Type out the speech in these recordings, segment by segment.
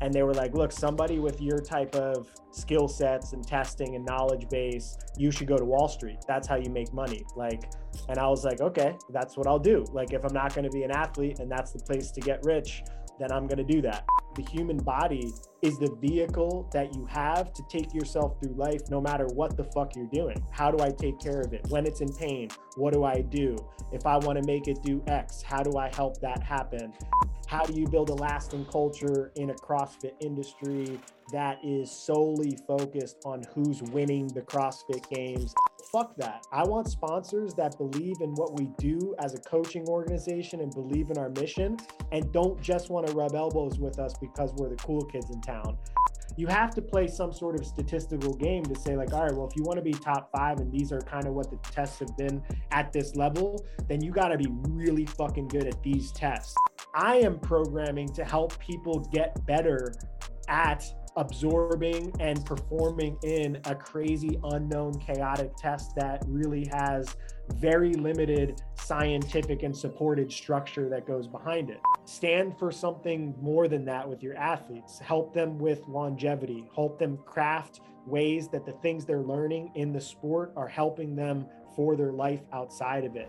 and they were like, look, somebody with your type of skill sets and testing and knowledge base, you should go to Wall Street. That's how you make money. Like, and I was like, okay, that's what I'll do. Like, if I'm not going to be an athlete and that's the place to get rich, then I'm going to do that. The human body is the vehicle that you have to take yourself through life no matter what the fuck you're doing. How do I take care of it? When it's in pain, what do I do? If I want to make it do X, how do I help that happen? How do you build a lasting culture in a CrossFit industry that is solely focused on who's winning the CrossFit games? Fuck that. I want sponsors that believe in what we do as a coaching organization and believe in our mission and don't just want to rub elbows with us because we're the cool kids in town you have to play some sort of statistical game to say like all right well if you want to be top five and these are kind of what the tests have been at this level then you got to be really fucking good at these tests i am programming to help people get better at absorbing and performing in a crazy unknown chaotic test that really has very limited scientific and supported structure that goes behind it. Stand for something more than that with your athletes. Help them with longevity, help them craft ways that the things they're learning in the sport are helping them for their life outside of it.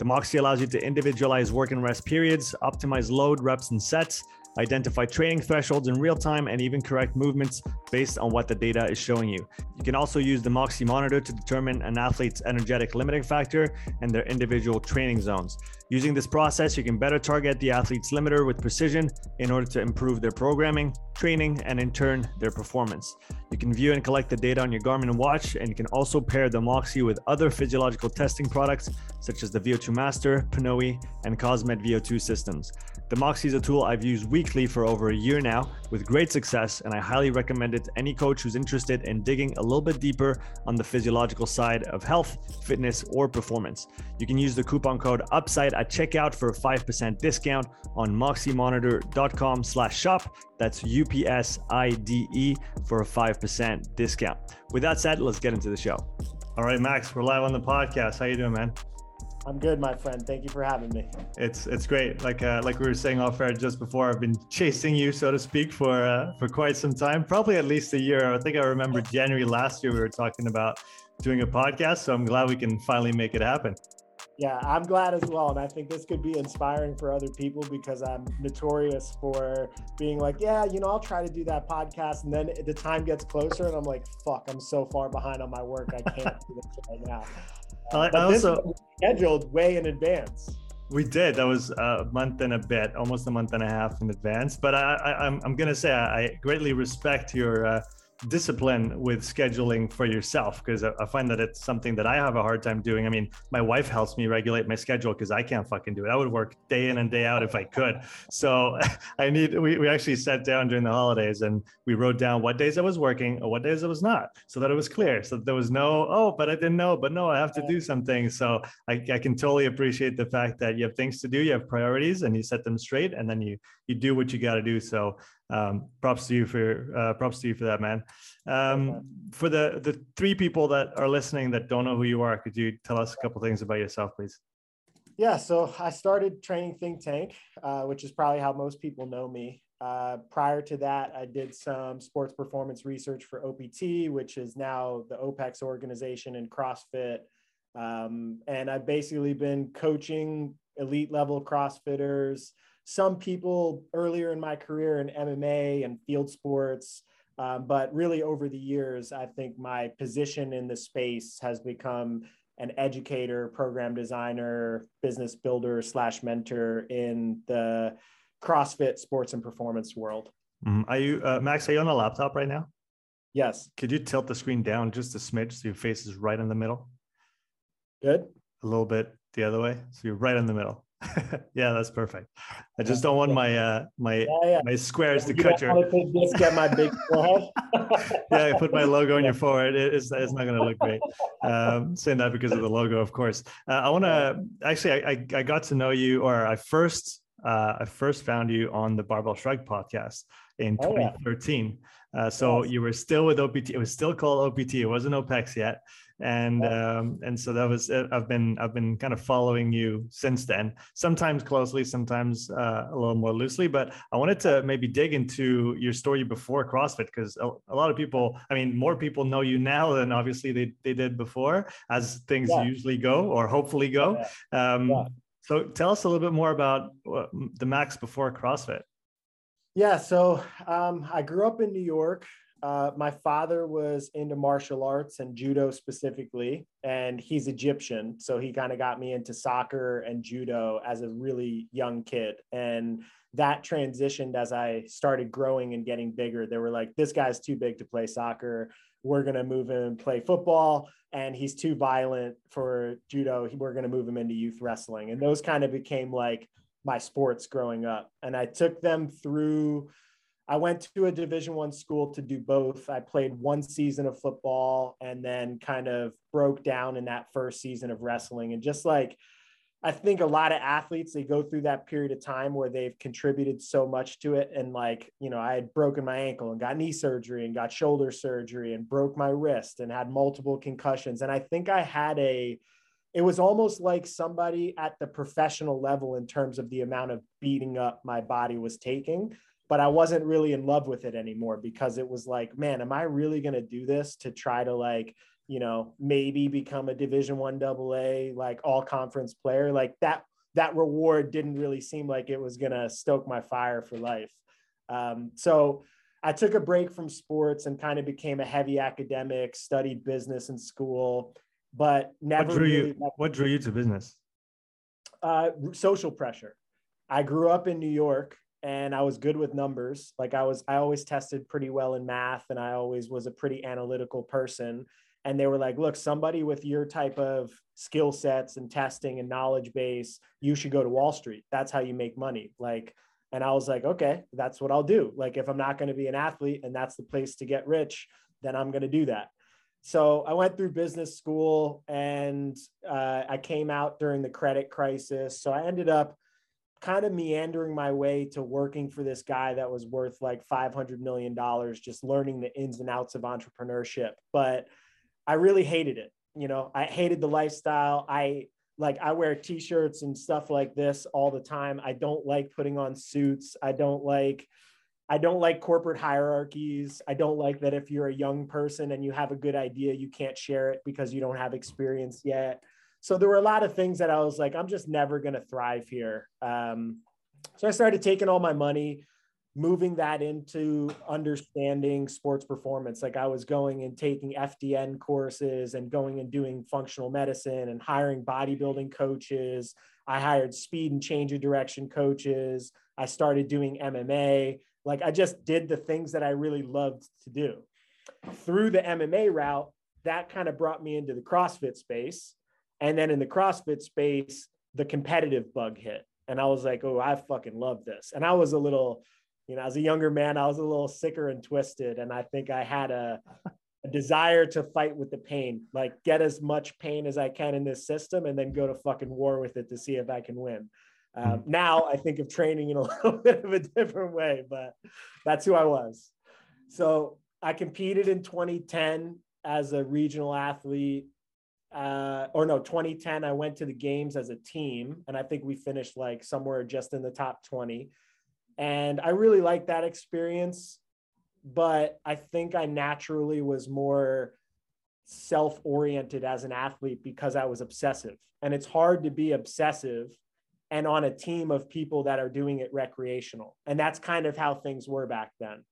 The Moxy allows you to individualize work and rest periods, optimize load, reps, and sets, identify training thresholds in real time, and even correct movements based on what the data is showing you. You can also use the Moxy monitor to determine an athlete's energetic limiting factor and their individual training zones. Using this process, you can better target the athlete's limiter with precision in order to improve their programming, training, and in turn, their performance. You can view and collect the data on your Garmin watch, and you can also pair the Moxy with other physiological testing products such as the VO2 Master, Pnoe, and Cosmed VO2 systems. The Moxy is a tool I've used weekly for over a year now with great success, and I highly recommend it to any coach who's interested in digging a little bit deeper on the physiological side of health, fitness, or performance. You can use the coupon code UPSIDE at checkout for a 5% discount on moxymonitor.com slash shop. That's U-P-S-I-D-E for a 5% discount. With that said, let's get into the show. All right, Max, we're live on the podcast. How you doing, man? I'm good, my friend. Thank you for having me. It's it's great. Like uh, like we were saying off air just before, I've been chasing you, so to speak, for uh, for quite some time, probably at least a year. I think I remember January last year we were talking about doing a podcast. So I'm glad we can finally make it happen. Yeah, I'm glad as well. And I think this could be inspiring for other people because I'm notorious for being like, yeah, you know, I'll try to do that podcast. And then the time gets closer and I'm like, fuck, I'm so far behind on my work. I can't do this right now. I, I also scheduled way in advance. We did. That was a month and a bit, almost a month and a half in advance. But I, I, am I'm, I'm gonna say I greatly respect your uh, discipline with scheduling for yourself because I, find that it's something that I have a hard time doing. I mean, my wife helps me regulate my schedule because I can't fucking do it. I would work day in and day out if I could. So I need, we, we actually sat down during the holidays and we wrote down what days I was working or what days I was not so that it was clear. So there was no, oh, but I didn't know, but no, I have to do something. So I, I can totally appreciate the fact that you have things to do, you have priorities and you set them straight and then you, you do what you got to do. So um, props to you for uh, props to you for that, man. Um, for the the three people that are listening that don't know who you are, could you tell us a couple things about yourself, please? Yeah, so I started training Think Tank, uh, which is probably how most people know me. Uh, prior to that, I did some sports performance research for OPT, which is now the OPEX organization in CrossFit. Um, and I've basically been coaching elite level CrossFitters, some people earlier in my career in MMA and field sports. Um, but really, over the years, I think my position in the space has become an educator, program designer, business builder slash mentor in the CrossFit sports and performance world. Mm-hmm. Are you, uh, Max? Are you on a laptop right now? Yes. Could you tilt the screen down just a smidge so your face is right in the middle? Good. A little bit the other way, so you're right in the middle. yeah, that's perfect. I just don't want my uh my yeah, yeah. my squares to cut your. Just get my big forehead. yeah, put my logo on your forehead. It's it's not going to look great. Um, saying that because of the logo, of course. Uh, I want to actually. I, I got to know you, or I first uh, I first found you on the Barbell Shrug podcast in oh, 2013. Yeah. Uh, so yes. you were still with OPT. It was still called OPT. It wasn't OPEX yet and um, and so that was uh, I've been I've been kind of following you since then. Sometimes closely, sometimes uh, a little more loosely. But I wanted to maybe dig into your story before CrossFit because a, a, lot of people, I mean, more people know you now than obviously they they did before, as things yeah. usually go or hopefully go. Yeah. Um, yeah. So tell us a little bit more about the Max before CrossFit. Yeah, so um, I grew up in New York uh, my father was into martial arts and judo specifically, and he's Egyptian. So he kind of got me into soccer and judo as a really young kid. And that transitioned as I started growing and getting bigger. They were like, this guy's too big to play soccer. We're going to move him and play football. And he's too violent for judo. We're going to move him into youth wrestling. And those kind of became like my sports growing up. And I took them through I went to a Division One school to do both. I played one season of football and then kind of broke down in that first season of wrestling. And just like I think a lot of athletes they go through that period of time where they've contributed so much to it. And like, you know, I had broken my ankle and got knee surgery and got shoulder surgery and broke my wrist and had multiple concussions. And I think I had a it was almost like somebody at the professional level in terms of the amount of beating up my body was taking but I wasn't really in love with it anymore because it was like, man, am I really going to do this to try to like, you know, maybe become a division one double A, like all conference player like that, that reward didn't really seem like it was going to stoke my fire for life. Um, so I took a break from sports and kind of became a heavy academic, studied business in school, but never. What drew really you? What drew you to business? Uh, social pressure. I grew up in New York and I was good with numbers. Like I was, I always tested pretty well in math and I always was a pretty analytical person. And they were like, look, somebody with your type of skill sets and testing and knowledge base, you should go to Wall Street. That's how you make money. Like, and I was like, okay, that's what I'll do. Like, if I'm not going to be an athlete and that's the place to get rich, then I'm going to do that. So I went through business school and uh, I came out during the credit crisis. So I ended up kind of meandering my way to working for this guy that was worth like $500 million, just learning the ins and outs of entrepreneurship. But I really hated it. You know, I hated the lifestyle. I like, I wear t shirts and stuff like this all the time. I don't like putting on suits. I don't like, I don't like corporate hierarchies. I don't like that if you're a young person and you have a good idea, you can't share it because you don't have experience yet so there were a lot of things that I was like, I'm just never going to thrive here. Um, so I started taking all my money, moving that into understanding sports performance. Like I was going and taking FDN courses and going and doing functional medicine and hiring bodybuilding coaches. I hired speed and change of direction coaches. I started doing MMA. Like I just did the things that I really loved to do. Through the MMA route, that kind of brought me into the CrossFit space and then in the CrossFit space, the competitive bug hit. And I was like, oh, I fucking love this. And I was a little, you know, as a younger man, I was a little sicker and twisted. And I think I had a, a desire to fight with the pain, like get as much pain as I can in this system and then go to fucking war with it to see if I can win. Um, hmm. now I think of training in a little bit of a different way, but that's who I was. So I competed in 2010 as a regional athlete uh, or no, 2010, I went to the games as a team, and I think we finished like somewhere just in the top 20. And I really liked that experience, but I think I naturally was more self oriented as an athlete because I was obsessive. And it's hard to be obsessive and on a team of people that are doing it recreational. And that's kind of how things were back then.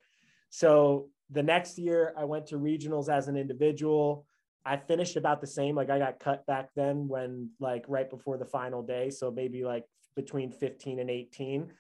So the next year, I went to regionals as an individual. I finished about the same. Like I got cut back then when like right before the final day. So maybe like between 15 and 18.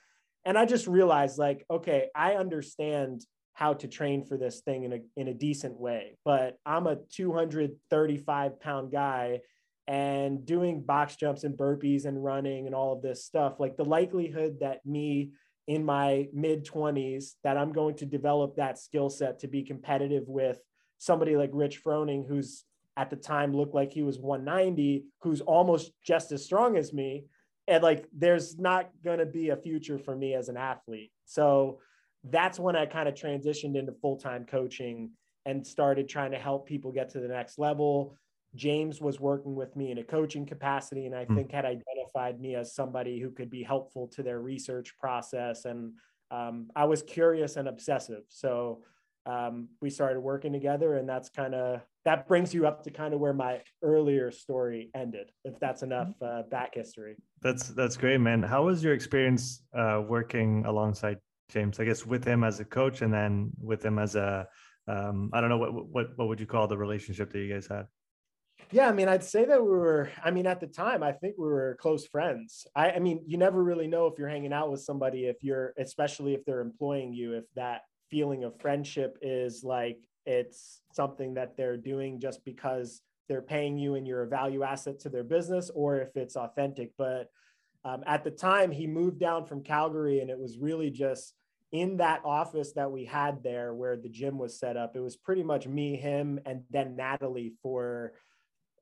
And I just realized like, okay, I understand how to train for this thing in a in a decent way. But I'm a 235 pound guy and doing box jumps and burpees and running and all of this stuff, like the likelihood that me in my mid 20s that I'm going to develop that skill set to be competitive with somebody like Rich Froning, who's at the time looked like he was 190, who's almost just as strong as me. And like, there's not going to be a future for me as an athlete. So that's when I kind of transitioned into full time coaching and started trying to help people get to the next level. James was working with me in a coaching capacity, and I mm. think had identified me as somebody who could be helpful to their research process. And um, I was curious and obsessive. So um, we started working together, and that's kind of that brings you up to kind of where my earlier story ended, if that's enough uh, back history. That's that's great, man. How was your experience uh, working alongside James? I guess with him as a coach, and then with him as a um, I don't know what what what would you call the relationship that you guys had? Yeah, I mean, I'd say that we were. I mean, at the time, I think we were close friends. I, I mean, you never really know if you're hanging out with somebody if you're, especially if they're employing you, if that feeling of friendship is like it's something that they're doing just because they're paying you and you're a value asset to their business, or if it's authentic. But um, at the time, he moved down from Calgary, and it was really just in that office that we had there where the gym was set up. It was pretty much me, him, and then Natalie for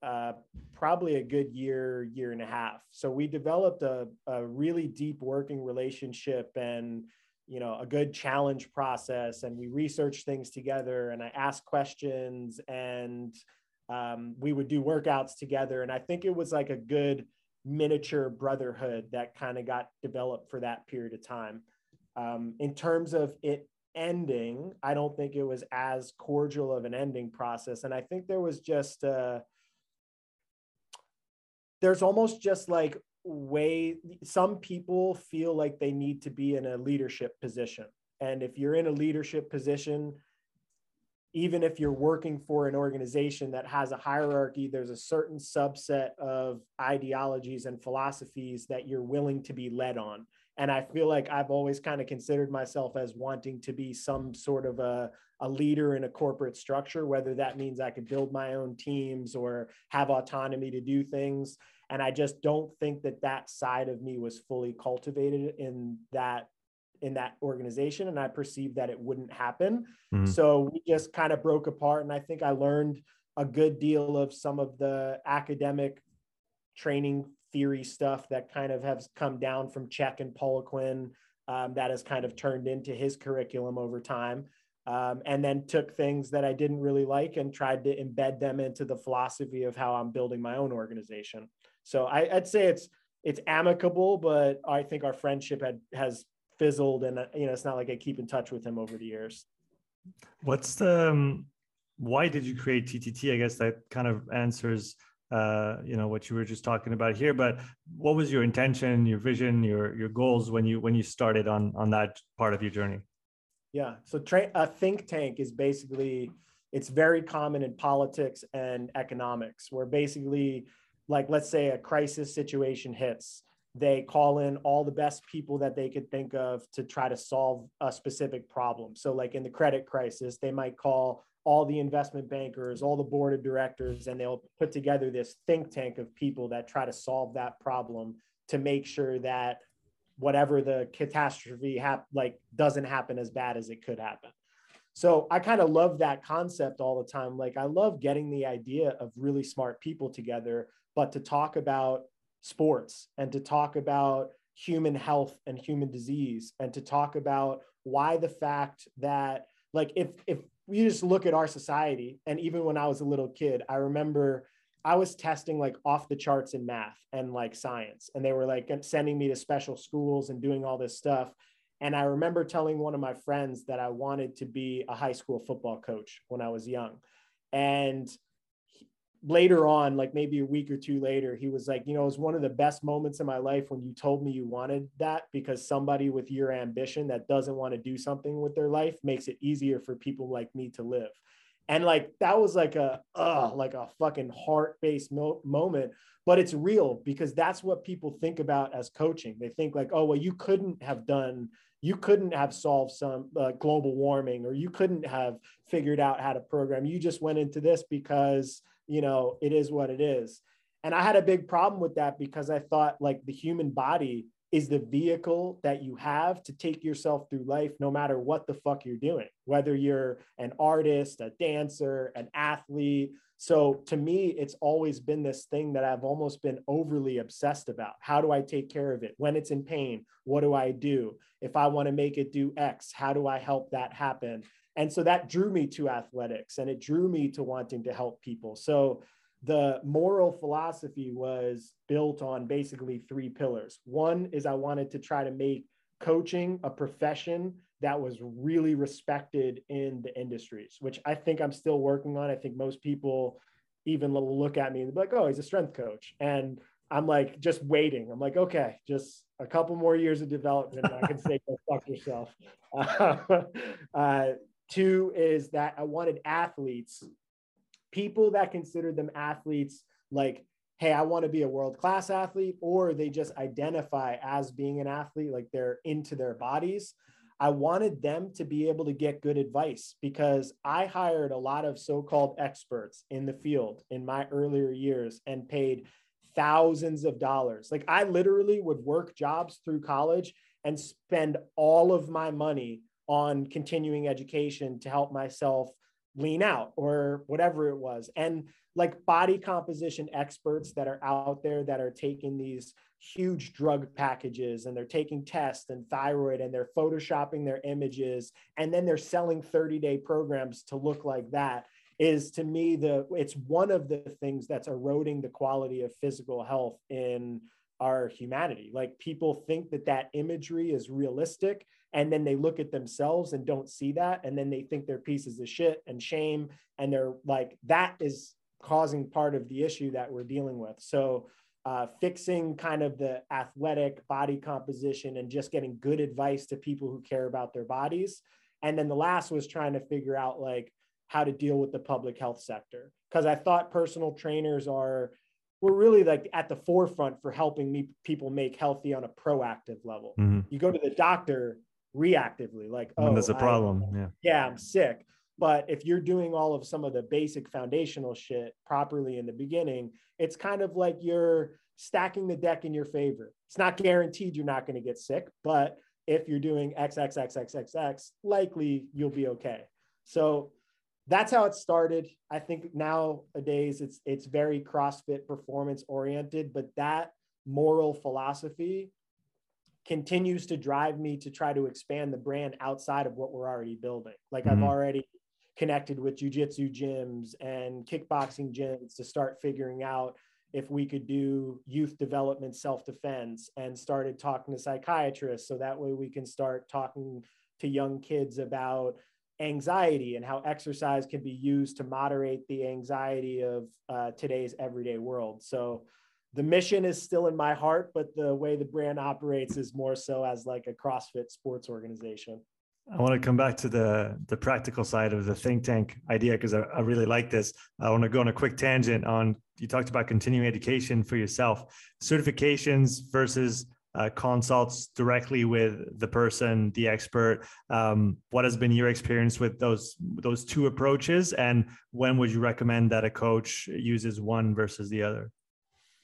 uh, probably a good year, year and a half. So we developed a, a really deep working relationship and you know a good challenge process and we researched things together and i asked questions and um, we would do workouts together and i think it was like a good miniature brotherhood that kind of got developed for that period of time um, in terms of it ending i don't think it was as cordial of an ending process and i think there was just uh, there's almost just like way some people feel like they need to be in a leadership position. And if you're in a leadership position even if you're working for an organization that has a hierarchy there's a certain subset of ideologies and philosophies that you're willing to be led on and i feel like i've always kind of considered myself as wanting to be some sort of a, a leader in a corporate structure whether that means i could build my own teams or have autonomy to do things and i just don't think that that side of me was fully cultivated in that in that organization and i perceived that it wouldn't happen mm-hmm. so we just kind of broke apart and i think i learned a good deal of some of the academic training theory stuff that kind of has come down from Chek and Poliquin um, that has kind of turned into his curriculum over time. Um, and then took things that I didn't really like and tried to embed them into the philosophy of how I'm building my own organization. So I, would say it's it's amicable, but I think our friendship had has fizzled, and uh, you know it's not like I keep in touch with him over the years. What's the um, why did you create TTT? I guess that kind of answers uh, you know what you were just talking about here. But what was your intention, your vision, your your goals when you when you started on on that part of your journey? Yeah, so tra- a think tank is basically it's very common in politics and economics, where basically like let's say a crisis situation hits they call in all the best people that they could think of to try to solve a specific problem so like in the credit crisis they might call all the investment bankers all the board of directors and they'll put together this think tank of people that try to solve that problem to make sure that whatever the catastrophe hap- like doesn't happen as bad as it could happen so I kind of love that concept all the time. Like I love getting the idea of really smart people together but to talk about sports and to talk about human health and human disease and to talk about why the fact that like if if you just look at our society and even when i was a little kid i remember i was testing like off the charts in math and like science and they were like sending me to special schools and doing all this stuff. And i remember telling one of my friends that i wanted to be a high school football coach when i was young. And later on, like maybe a week or two later, he was like, you know, it was one of the best moments in my life when you told me you wanted that because somebody with your ambition that doesn't want to do something with their life makes it easier for people like me to live. And like that was like a uh like a fucking heart-based mo- moment, but it's real because that's what people think about as coaching. They think like, oh well, you couldn't have done you couldn't have solved some uh, global warming or you couldn't have figured out how to program you just went into this because you know it is what it is And I had a big problem with that because I thought like the human body is the vehicle that you have to take yourself through life no matter what the fuck you're doing, whether you're an artist, a dancer, an athlete. So to me, it's always been this thing that I've almost been overly obsessed about. How do I take care of it? When it's in pain, what do I do? If I want to make it do X, how do I help that happen? And so that drew me to athletics and it drew me to wanting to help people. So the moral philosophy was built on basically three pillars. One is I wanted to try to make coaching a profession that was really respected in the industries, which I think I'm still working on. I think most people even look at me and be like, oh, he's a strength coach. And I'm like, just waiting. I'm like, okay, just a couple more years of development. I can say, go fuck yourself. Uh, two is that I wanted athletes people that considered them athletes like hey i want to be a world class athlete or they just identify as being an athlete like they're into their bodies. I wanted them to be able to get good advice because i hired a lot of so-called experts in the field in my earlier years and paid thousands of dollars. Like i literally would work jobs through college and spend all of my money on continuing education to help myself lean out or whatever it was. And like body composition experts that are out there that are taking these huge drug packages and they're taking tests and thyroid and they're photoshopping their images and then they're selling 30 day programs to look like that is to me the it's one of the things that's eroding the quality of physical health in our humanity like people think that that imagery is realistic and then they look at themselves and don't see that and then they think they're pieces of shit and shame and they're like that is causing part of the issue that we're dealing with so uh, fixing kind of the athletic body composition and just getting good advice to people who care about their bodies and then the last was trying to figure out like how to deal with the public health sector because i thought personal trainers are we're really like at the forefront for helping me people make healthy on a proactive level. Mm-hmm. You go to the doctor, reactively like oh there's a problem I, yeah. Yeah i'm sick. But if you're doing all of some of the basic foundational shit properly in the beginning it's kind of like you're stacking the deck in your favor. It's not guaranteed you're not going to get sick but if you're doing xxxxxx likely you'll be okay. So that's how it started. I think nowadays it's it's very crossfit performance oriented but that moral philosophy continues to drive me to try to expand the brand outside of what we're already building. Like mm-hmm. I've already connected with jujitsu gyms and kickboxing gyms to start figuring out if we could do youth development self-defense and started talking to psychiatrists so that way we can start talking to young kids about anxiety and how exercise can be used to moderate the anxiety of uh, today's everyday world so the mission is still in my heart, but the way the brand operates is more so as like a CrossFit sports organization. I want to come back to the the practical side of the think tank idea because I, I, really like this. I want to go on a quick tangent on you talked about continuing education for yourself, certifications versus uh, consults directly with the person, the expert. Um, what has been your experience with those those two approaches, and when would you recommend that a coach uses one versus the other?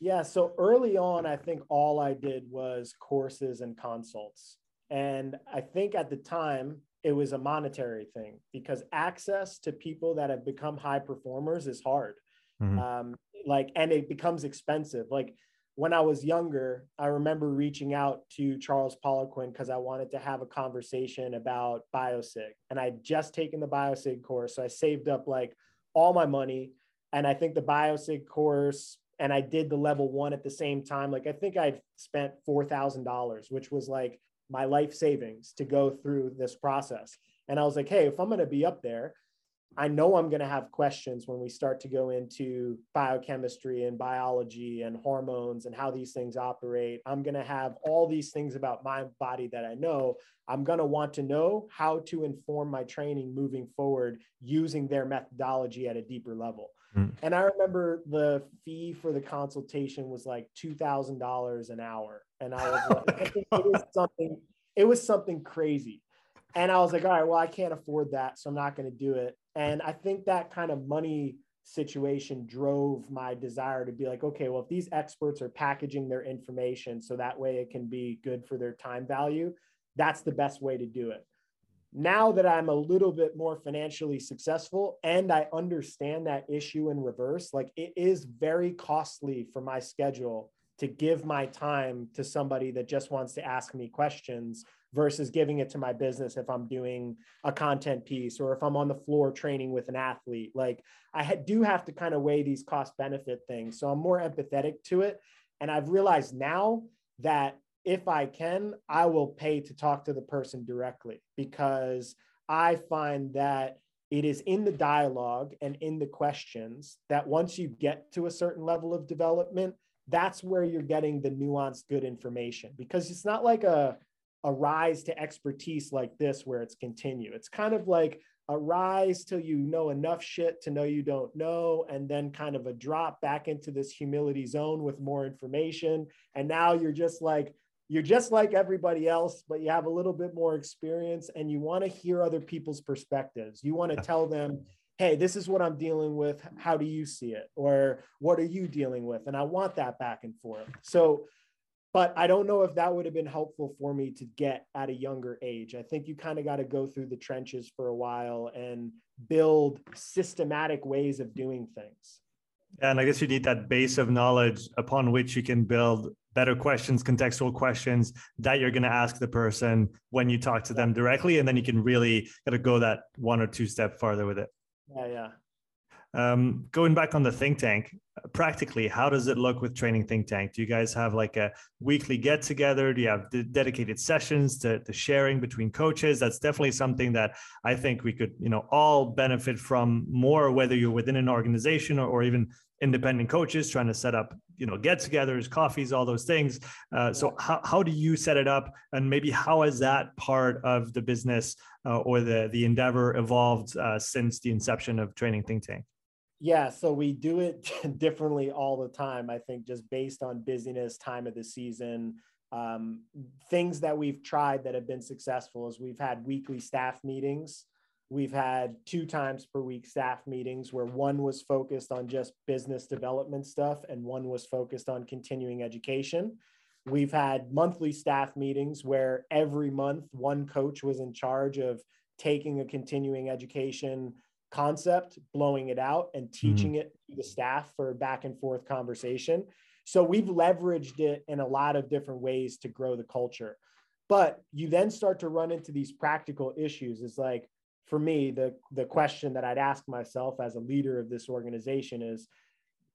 Yeah, so early on, I think all I did was courses and consults. And I think at the time, it was a monetary thing because access to people that have become high performers is hard. Mm-hmm. Um, like, and it becomes expensive. Like, when I was younger, I remember reaching out to Charles Poliquin because I wanted to have a conversation about BioSig. And I'd just taken the BioSig course. So I saved up like all my money. And I think the BioSig course and I did the level one at the same time. Like I think I'd spent four thousand dollars, which was like my life savings to go through this process. And I was like, hey, if I'm going to be up there, I know I'm going to have questions when we start to go into biochemistry and biology and hormones and how these things operate. I'm going to have all these things about my body that I know. I'm going to want to know how to inform my training moving forward using their methodology at a deeper level. Mm. And I remember the fee for the consultation was like $2,000 an hour. And I was like, I think it was something, it was something crazy. And I was like, all right, well, I can't afford that. So I'm not going to do it. And I think that kind of money situation drove my desire to be like, okay, well, if these experts are packaging their information so that way it can be good for their time value, that's the best way to do it. Now that I'm a little bit more financially successful and I understand that issue in reverse, like it is very costly for my schedule to give my time to somebody that just wants to ask me questions versus giving it to my business if I'm doing a content piece or if I'm on the floor training with an athlete. Like I do have to kind of weigh these cost benefit things. So I'm more empathetic to it. And I've realized now that if I can, I will pay to talk to the person directly because I find that it is in the dialogue and in the questions that once you get to a certain level of development, that's where you're getting the nuanced good information because it's not like a a rise to expertise like this where it's continue. It's kind of like a rise till you know enough shit to know you don't know, and then kind of a drop back into this humility zone with more information. And now you're just like, you're just like everybody else, but you have a little bit more experience and you want to hear other people's perspectives. You want to tell them, hey, this is what I'm dealing with. How do you see it? Or what are you dealing with? And I want that back and forth. So, but I don't know if that would have been helpful for me to get at a younger age. I think you kind of got to go through the trenches for a while and build systematic ways of doing things. And I guess you need that base of knowledge upon which you can build better questions, contextual questions that you're going to ask the person when you talk to them directly. And then you can really kind of go that one or two step farther with it. Yeah, yeah. Um, going back on the think tank, practically, how does it look with Training Think Tank? Do you guys have like a weekly get together? Do you have dedicated sessions to, to sharing between coaches? That's definitely something that I think we could, you know, all benefit from more, whether you're within an organization or, or even independent coaches trying to set up, you know, get-togethers, coffees, all those things. Uh, so how, how do you set it up, and maybe how has that part of the business uh, or the the endeavor evolved uh, since the inception of Training Think Tank? Yeah, so we do it differently all the time. I think just based on busyness, time of the season, um, things that we've tried that have been successful is we've had weekly staff meetings. We've had two times per week staff meetings where one was focused on just business development stuff and one was focused on continuing education. We've had monthly staff meetings where every month one coach was in charge of taking a continuing education concept, blowing it out, and mm-hmm. teaching mm-hmm. it to the staff for back and forth conversation. So we've leveraged it in a lot of different ways to grow the culture. But you then start to run into these practical issues. It's like, for me, the, the question that I'd ask myself as a leader of this organization is,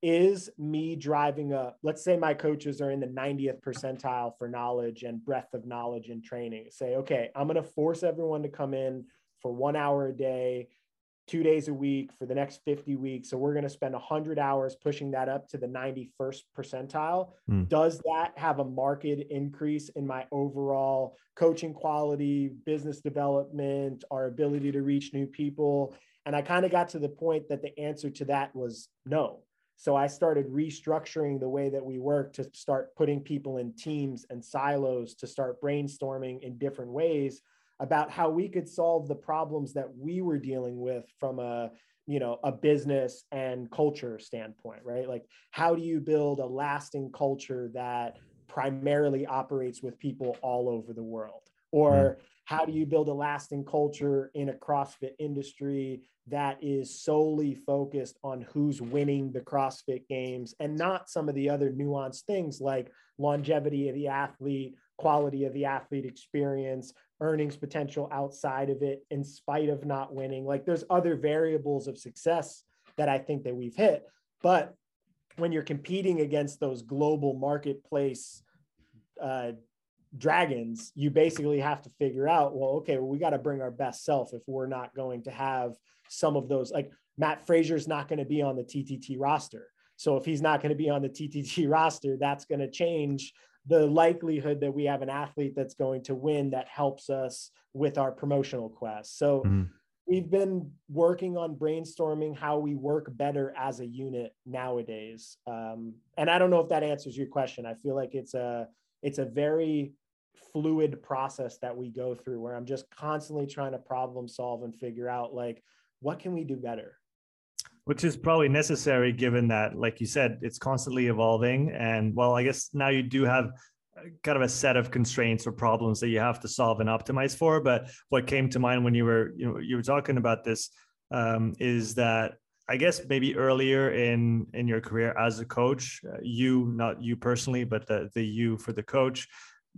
is me driving a, let's say my coaches are in the 90th percentile for knowledge and breadth of knowledge and training. Say, okay, I'm going to force everyone to come in for one hour a day two days a week for the next 50 weeks. So we're going to spend 100 hours pushing that up to the 91st percentile. Mm. Does that have a marked increase in my overall coaching quality, business development, our ability to reach new people? And I kind of got to the point that the answer to that was no. So I started restructuring the way that we work to start putting people in teams and silos to start brainstorming in different ways about how we could solve the problems that we were dealing with from a you know a business and culture standpoint right like how do you build a lasting culture that primarily operates with people all over the world or mm-hmm. how do you build a lasting culture in a crossfit industry that is solely focused on who's winning the crossfit games and not some of the other nuanced things like longevity of the athlete quality of the athlete experience earnings potential outside of it in spite of not winning. Like there's other variables of success that i think that we've hit but when you're competing against those global marketplace uh, dragons you basically have to figure out well okay well, we got to bring our best self if we're not going to have some of those like mat fraser's not going to be on the ttt roster. So if he's not going to be on the ttt roster that's going to change the likelihood that we have an athlete that's going to win that helps us with our promotional quest. So mm-hmm. we've been working on brainstorming how we work better as a unit nowadays. Um, and I don't know if that answers your question. I feel like it's a it's a very fluid process that we go through where I'm just constantly trying to problem solve and figure out like what can we do better which is probably necessary given that like you said it's constantly evolving. And well i guess now you do have kind of a set of constraints or problems that you have to solve and optimize for. But what came to mind when you were you know you were talking about this um, is that i guess maybe earlier in in your career as a coach uh, you not you personally but the the you for the coach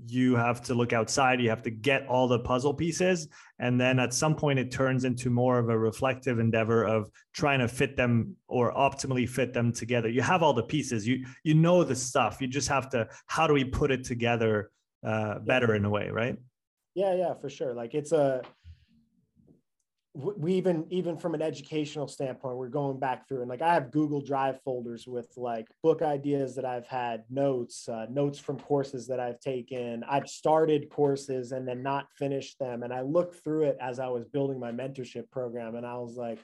you have to look outside you have to get all the puzzle pieces and then at some point it turns into more of a reflective endeavor of trying to fit them or optimally fit them together. You have all the pieces. You you know the stuff. You just have to how do we put it together uh, better in a way right? Yeah yeah for sure. Like it's a we even even from an educational standpoint we're going back through and like i have google drive folders with like book ideas that i've had notes uh, notes from courses that i've taken. I've started courses and then not finished them and i looked through it as i was building my mentorship program and i was like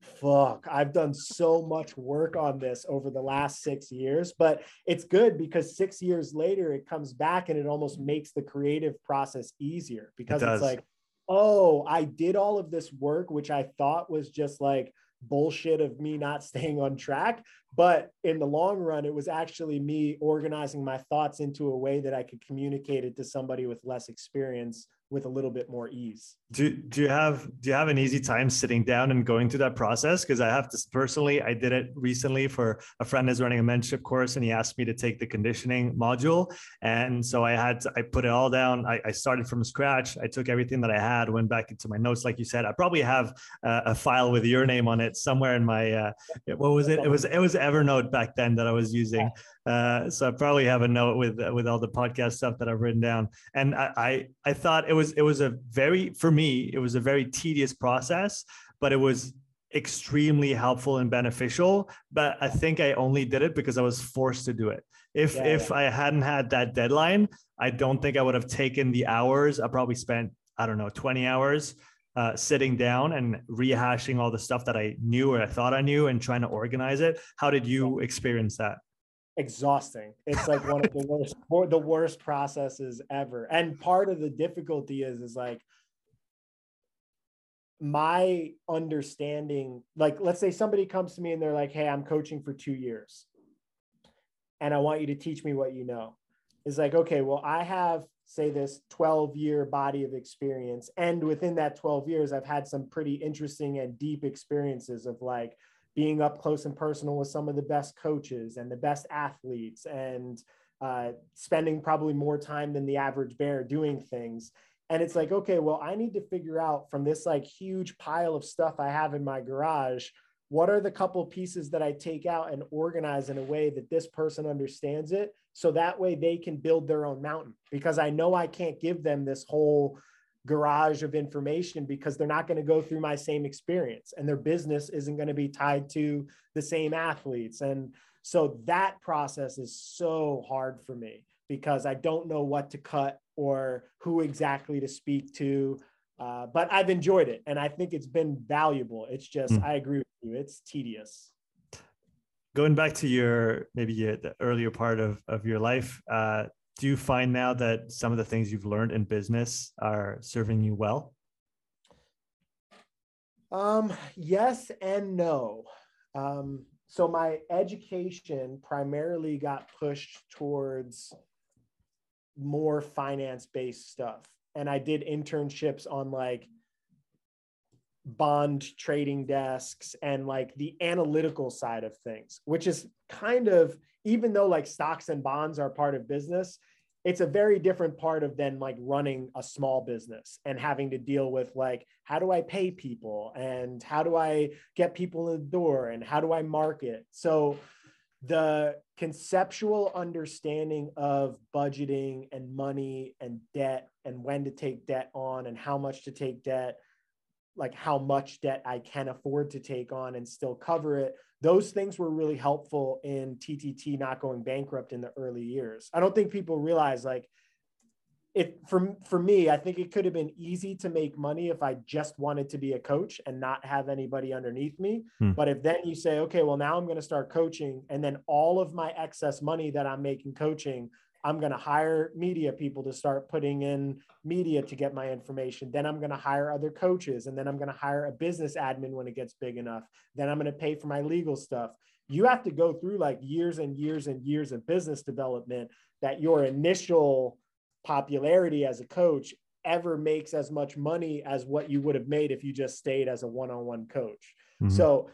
fuck i've done so much work on this over the last six years. But it's good because six years later it comes back and it almost makes the creative process easier because it it's like oh, I did all of this work, which I thought was just like bullshit of me not staying on track. But in the long run, it was actually me organizing my thoughts into a way that I could communicate it to somebody with less experience with a little bit more ease. Do, do you have do you have an easy time sitting down and going through that process? Because I have to personally, I did it recently for a friend is running a mentorship course, and he asked me to take the conditioning module, and so I had to, I put it all down. I, I started from scratch. I took everything that I had, went back into my notes, like you said. I probably have a, a file with your name on it somewhere in my uh, what was it? It was it was Evernote back then that I was using. Uh, so I probably have a note with with all the podcast stuff that I've written down. And I I, I thought it was it was a very for me it was a very tedious process, but it was extremely helpful and beneficial. But I think I only did it because I was forced to do it. If yeah, if yeah. I hadn't had that deadline, I don't think I would have taken the hours. I probably spent I don't know 20 hours uh, sitting down and rehashing all the stuff that I knew or I thought I knew and trying to organize it. How did you experience that? Exhausting. It's like one of the worst, the worst processes ever. And part of the difficulty is, is like my understanding. Like, let's say somebody comes to me and they're like, "Hey, I'm coaching for two years, and I want you to teach me what you know." Is like, okay, well, I have say this 12 year body of experience and within that 12 years i've had some pretty interesting and deep experiences of like being up close and personal with some of the best coaches and the best athletes and uh, spending probably more time than the average bear doing things. And it's like okay well i need to figure out from this like huge pile of stuff i have in my garage what are the couple pieces that i take out and organize in a way that this person understands it so that way they can build their own mountain because i know i can't give them this whole garage of information because they're not going to go through my same experience and their business isn't going to be tied to the same athletes. And so that process is so hard for me because i don't know what to cut or who exactly to speak to uh, but i've enjoyed it and i think it's been valuable. It's just mm. i agree with you it's tedious. Going back to your maybe the earlier part of, of your life uh, do you find now that some of the things you've learned in business are serving you well? Um, yes and no. Um, so my education primarily got pushed towards more finance based stuff. And I did internships on like bond trading desks and like the analytical side of things, which is kind of, even though like stocks and bonds are part of business, it's a very different part of then like running a small business and having to deal with like how do i pay people and how do i get people in the door and how do i market? So the conceptual understanding of budgeting and money and debt and when to take debt on and how much to take debt like how much debt i can afford to take on and still cover it those things were really helpful in TTT not going bankrupt in the early years. I don't think people realize like it for for me, I think it could have been easy to make money if I just wanted to be a coach and not have anybody underneath me. Hmm. But if then you say, okay, well now I'm going to start coaching and then all of my excess money that I'm making coaching I'm going to hire media people to start putting in media to get my information. Then I'm going to hire other coaches. And then I'm going to hire a business admin when it gets big enough. Then I'm going to pay for my legal stuff. You have to go through like years and years and years of business development that your initial popularity as a coach ever makes as much money as what you would have made if you just stayed as a one on one coach. Mm-hmm. So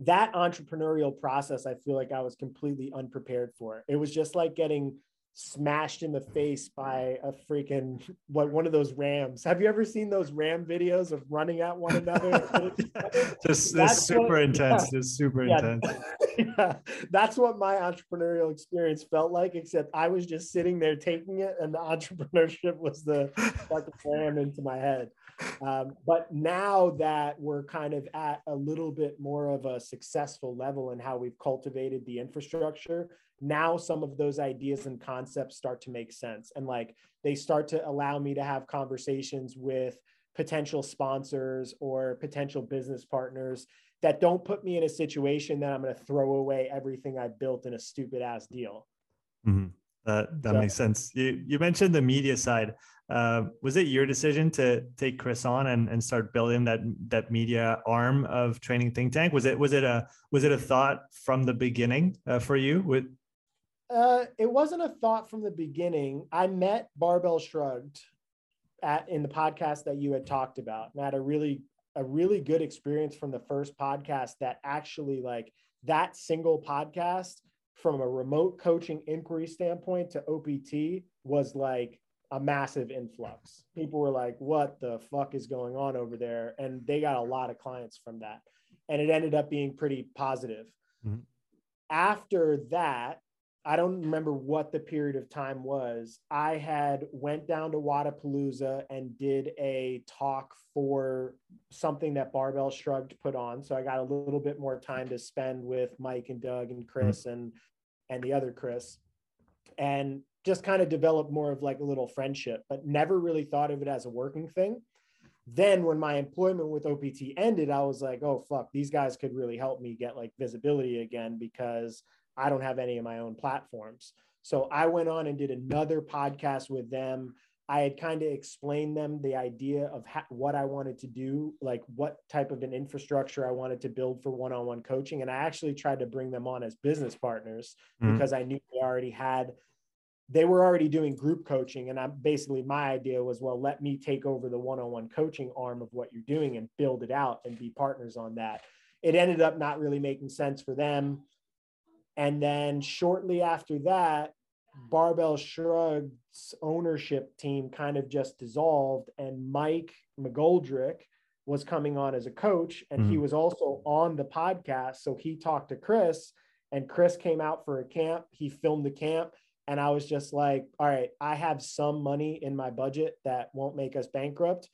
that entrepreneurial process, I feel like I was completely unprepared for. It was just like getting smashed in the face by a freaking what one of those rams. Have you ever seen those ram videos of running at one another? just this super what, intense. Yeah. This super yeah. intense. yeah. That's what my entrepreneurial experience felt like, except I was just sitting there taking it and the entrepreneurship was the fucking ram into my head. Um, but now that we're kind of at a little bit more of a successful level in how we've cultivated the infrastructure, now some of those ideas and concepts start to make sense. And like they start to allow me to have conversations with potential sponsors or potential business partners that don't put me in a situation that I'm going to throw away everything I built in a stupid ass deal. Mm-hmm. That that so, makes sense. You you mentioned the media side. Uh, was it your decision to take Chris on and, and start building that that media arm of Training Think Tank? Was it was it a was it a thought from the beginning uh, for you? With uh, it wasn't a thought from the beginning. I met Barbell Shrugged at in the podcast that you had talked about, and I had a really a really good experience from the first podcast. That actually like that single podcast from a remote coaching inquiry standpoint to OPT was like a massive influx. People were like, what the fuck is going on over there? And they got a lot of clients from that. And it ended up being pretty positive. Mm-hmm. After that, I don't remember what the period of time was. I had went down to Wodapalooza and did a talk for something that Barbell Shrugged put on. So I got a little bit more time to spend with Mike and Doug and Chris mm-hmm. and and the other Chris, and just kind of developed more of like a little friendship, but never really thought of it as a working thing. Then when my employment with OPT ended, I was like, oh fuck, these guys could really help me get like visibility again because I don't have any of my own platforms. So I went on and did another podcast with them I had kind of explained them the idea of ha- what I wanted to do, like what type of an infrastructure I wanted to build for one on one coaching. And I actually tried to bring them on as business partners mm-hmm. because I knew they already had, they were already doing group coaching. And I basically, my idea was, well, let me take over the one on one coaching arm of what you're doing and build it out and be partners on that. It ended up not really making sense for them. And then shortly after that, Barbell Shrugged's ownership team kind of just dissolved, and Mike McGoldrick was coming on as a coach, and mm-hmm. he was also on the podcast. So he talked to Chris, and Chris came out for a camp. He filmed the camp, and I was just like, "All right, I have some money in my budget that won't make us bankrupt."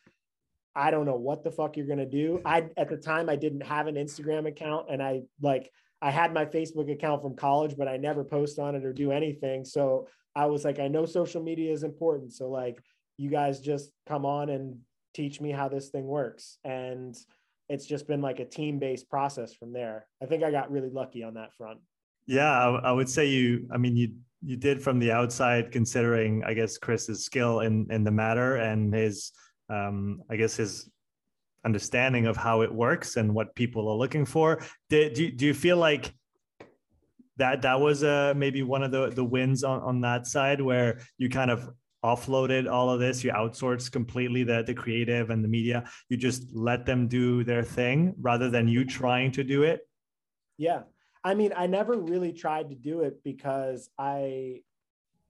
I don't know what the fuck you're gonna do. I at the time I didn't have an Instagram account, and I like I had my Facebook account from college, but I never post on it or do anything. So I was like, I know social media is important. So like you guys just come on and teach me how this thing works. And it's just been like a team-based process from there. I think I got really lucky on that front. Yeah, I, I would say you, I mean, you you did from the outside, considering I guess Chris's skill in in the matter and his um, I guess his understanding of how it works and what people are looking for. Did, do, do you feel like that that was uh, maybe one of the, the wins on, on that side where you kind of offloaded all of this you outsourced completely the, the creative and the media you just let them do their thing rather than you trying to do it yeah i mean i never really tried to do it because i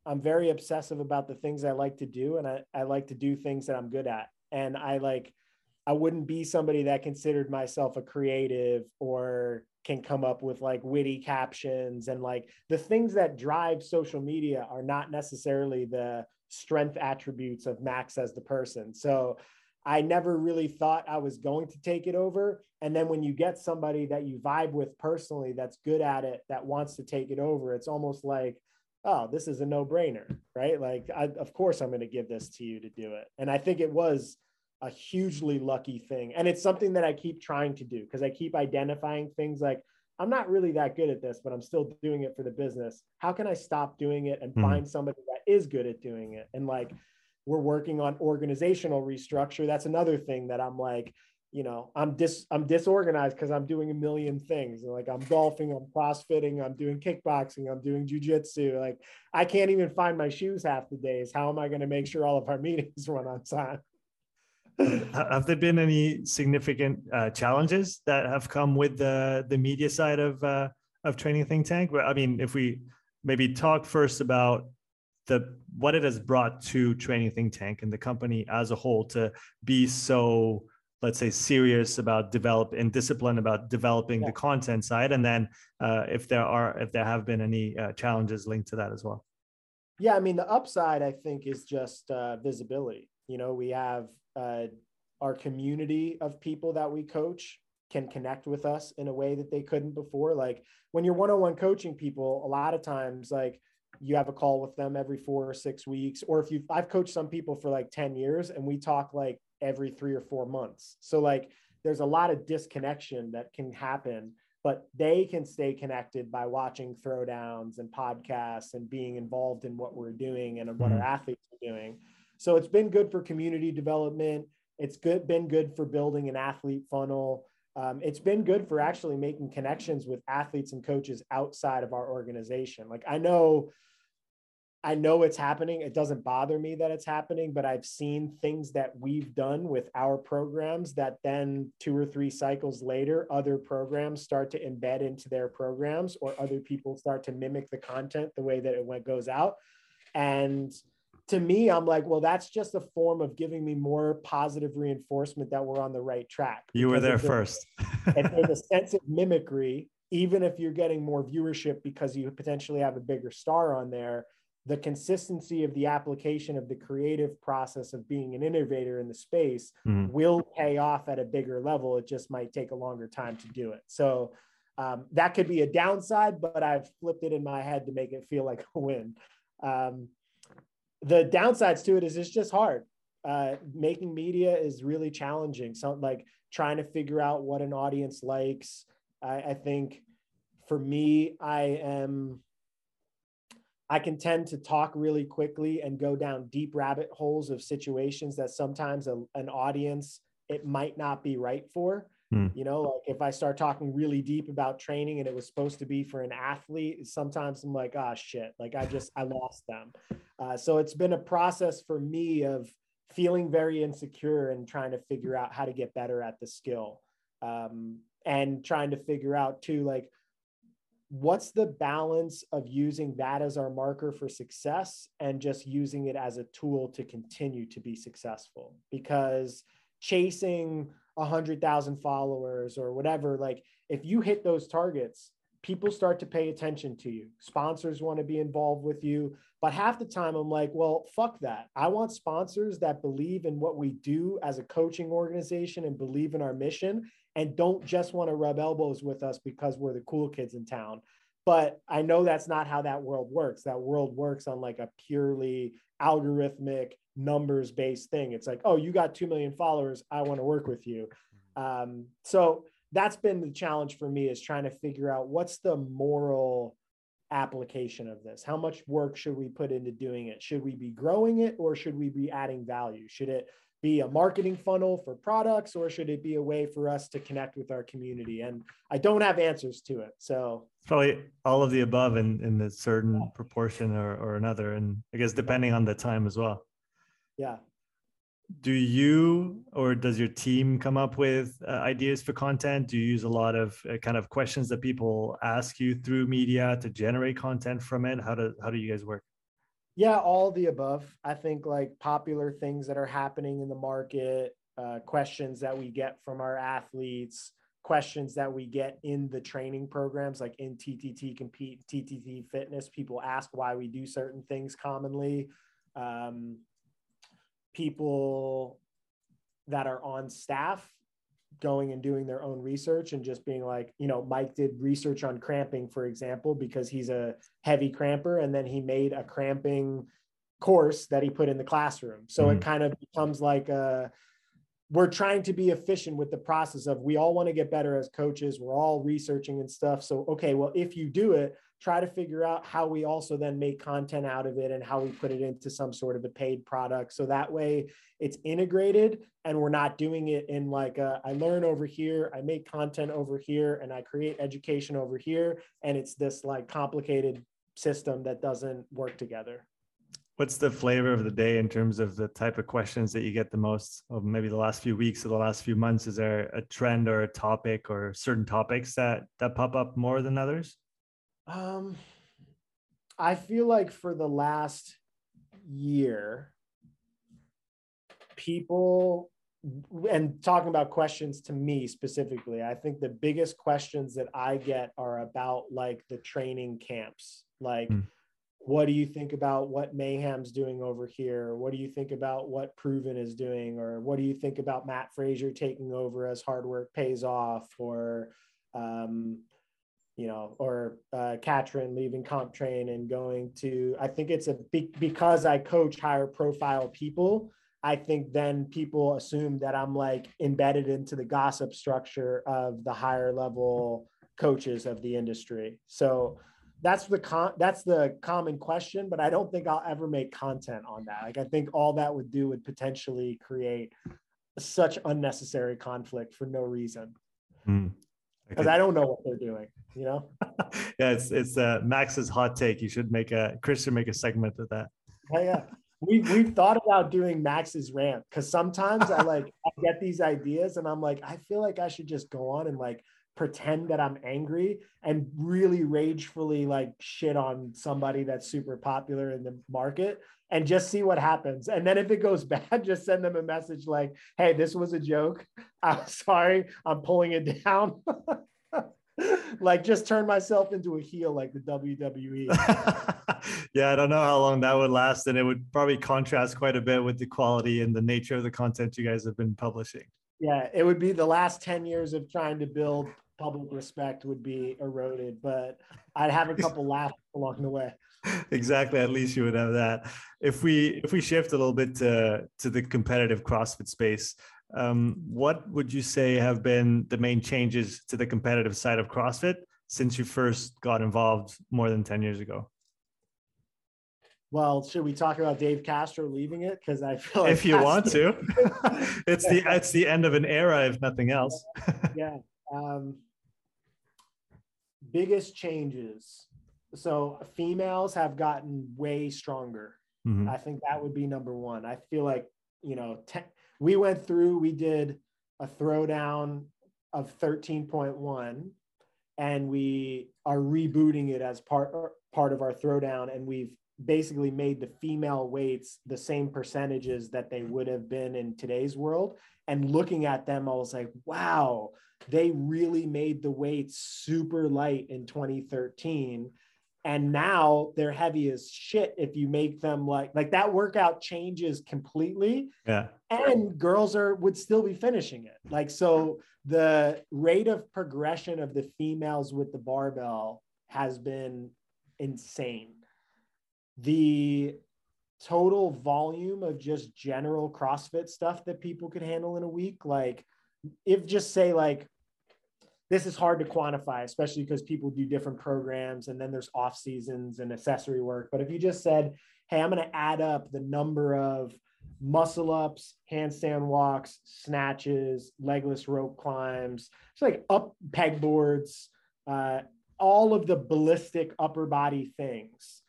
i'm very obsessive about the things i like to do and i, I like to do things that i'm good at and i like I wouldn't be somebody that considered myself a creative or can come up with like witty captions and like the things that drive social media are not necessarily the strength attributes of Max as the person. So I never really thought I was going to take it over. And then when you get somebody that you vibe with personally that's good at it, that wants to take it over, it's almost like, oh, this is a no brainer, right? Like, I, of course, I'm going to give this to you to do it. And I think it was a hugely lucky thing. And it's something that I keep trying to do because I keep identifying things like I'm not really that good at this, but I'm still doing it for the business. How can I stop doing it and mm-hmm. find somebody that is good at doing it? And like, we're working on organizational restructure. That's another thing that I'm like, you know, I'm dis I'm disorganized because I'm doing a million things. Like I'm golfing, I'm crossfitting, I'm doing kickboxing, I'm doing jujitsu. Like I can't even find my shoes half the days. How am I going to make sure all of our meetings run on time? have there been any significant uh, challenges that have come with the the media side of uh, of training think tank i mean if we maybe talk first about the what it has brought to training think tank and the company as a whole to be so let's say serious about develop and discipline about developing yeah. the content side and then uh, if there are if there have been any uh, challenges linked to that as well yeah i mean the upside i think is just uh, visibility you know we have uh, our community of people that we coach can connect with us in a way that they couldn't before. Like when you're one on one coaching people, a lot of times, like you have a call with them every four or six weeks. Or if you, I've coached some people for like 10 years and we talk like every three or four months. So, like, there's a lot of disconnection that can happen, but they can stay connected by watching throwdowns and podcasts and being involved in what we're doing and what our mm. athletes are doing. So it's been good for community development. It's good, been good for building an athlete funnel. Um, it's been good for actually making connections with athletes and coaches outside of our organization. Like I know, I know it's happening. It doesn't bother me that it's happening, but I've seen things that we've done with our programs that then two or three cycles later, other programs start to embed into their programs, or other people start to mimic the content the way that it went goes out, and to me, I'm like, well, that's just a form of giving me more positive reinforcement that we're on the right track. You were there first. and there's a sense of mimicry, even if you're getting more viewership because you potentially have a bigger star on there, the consistency of the application of the creative process of being an innovator in the space mm-hmm. will pay off at a bigger level. It just might take a longer time to do it. So um, that could be a downside, but I've flipped it in my head to make it feel like a win. Um, the downsides to it is it's just hard. Uh, making media is really challenging. So like trying to figure out what an audience likes. I, I think for me, I am I can tend to talk really quickly and go down deep rabbit holes of situations that sometimes a, an audience it might not be right for. Hmm. You know, like if I start talking really deep about training and it was supposed to be for an athlete, sometimes I'm like, oh shit, like I just, I lost them. Uh, so it's been a process for me of feeling very insecure and trying to figure out how to get better at the skill. Um, and trying to figure out too, like, what's the balance of using that as our marker for success and just using it as a tool to continue to be successful? Because chasing a hundred thousand followers or whatever, like if you hit those targets, people start to pay attention to you. Sponsors want to be involved with you. But half the time I'm like, well, fuck that. I want sponsors that believe in what we do as a coaching organization and believe in our mission and don't just want to rub elbows with us because we're the cool kids in town. But I know that's not how that world works. That world works on like a purely algorithmic numbers based thing. It's like, oh, you got 2 million followers. I want to work with you. Mm-hmm. Um, so that's been the challenge for me is trying to figure out what's the moral application of this. How much work should we put into doing it? Should we be growing it or should we be adding value? Should it be a marketing funnel for products or should it be a way for us to connect with our community? And I don't have answers to it. So probably all of the above in, in a certain yeah. proportion or, or another. And I guess depending on the time as well. Yeah. Do you or does your team come up with uh, ideas for content? Do you use a lot of uh, kind of questions that people ask you through media to generate content from it? How do how do you guys work? Yeah, all the above. I think like popular things that are happening in the market, uh, questions that we get from our athletes, questions that we get in the training programs, like in TTT compete, TTT fitness. People ask why we do certain things commonly. Um, people that are on staff going and doing their own research and just being like, you know, Mike did research on cramping, for example, because he's a heavy cramper. And then he made a cramping course that he put in the classroom. So mm-hmm. it kind of becomes like a, we're trying to be efficient with the process of we all want to get better as coaches we're all researching and stuff so okay well if you do it try to figure out how we also then make content out of it and how we put it into some sort of a paid product so that way it's integrated and we're not doing it in like a, I learn over here i make content over here and i create education over here and it's this like complicated system that doesn't work together What's the flavor of the day in terms of the type of questions that you get the most of maybe the last few weeks or the last few months? Is there a trend or a topic or certain topics that that pop up more than others? Um, I feel like for the last year, people and talking about questions to me specifically, I think the biggest questions that I get are about like the training camps. Like, mm what do you think about what mayhem's doing over here? What do you think about what proven is doing? Or what do you think about mat fraser taking over as hard work pays off? Or um, you know or uh, katrin leaving CompTrain and going to i think it's a because i coach higher profile people i think then people assume that i'm like embedded into the gossip structure of the higher level coaches of the industry. So that's the con that's the common question but i don't think i'll ever make content on that. Like i think all that would do would potentially create such unnecessary conflict for no reason because I, I don't know what they're doing you know? Yeah it's it's uh max's hot take. You should make a chris should make a segment of that. Yeah yeah. We we've thought about doing max's rant because sometimes i like i get these ideas and i'm like i feel like i should just go on and like pretend that I'm angry and really ragefully like shit on somebody that's super popular in the market and just see what happens. And then if it goes bad, just send them a message like, hey, this was a joke. I'm sorry, I'm pulling it down. like just turn myself into a heel like the WWE. yeah, I don't know how long that would last. And it would probably contrast quite a bit with the quality and the nature of the content you guys have been publishing. Yeah, it would be the last 10 years of trying to build public respect would be eroded, but I'd have a couple laughs along the way. Exactly. At least you would have that. If we if we shift a little bit to to the competitive CrossFit space, um, what would you say have been the main changes to the competitive side of CrossFit since you first got involved more than 10 years ago? Well, should we talk about Dave Castro leaving it? Because I feel like if you want to, it's the it's the end of an era, if nothing else. yeah. Um, biggest changes. So females have gotten way stronger. Mm-hmm. I think that would be number one. I feel like, you know, we went through, we did a throwdown of 13.1 and we are rebooting it as part part of our throwdown and we've basically made the female weights the same percentages that they would have been in today's world and looking at them i was like wow they really made the weights super light in 2013 and now they're heavy as shit if you make them like like that workout changes completely. Yeah. And girls are would still be finishing it. Like so the rate of progression of the females with the barbell has been insane. The total volume of just general crossfit stuff that people could handle in a week like if just say like this is hard to quantify, especially because people do different programs and then there's off seasons and accessory work. But if you just said, hey, I'm going to add up the number of muscle ups, handstand walks, snatches, legless rope climbs, it's like up pegboards, uh, all of the ballistic upper body things.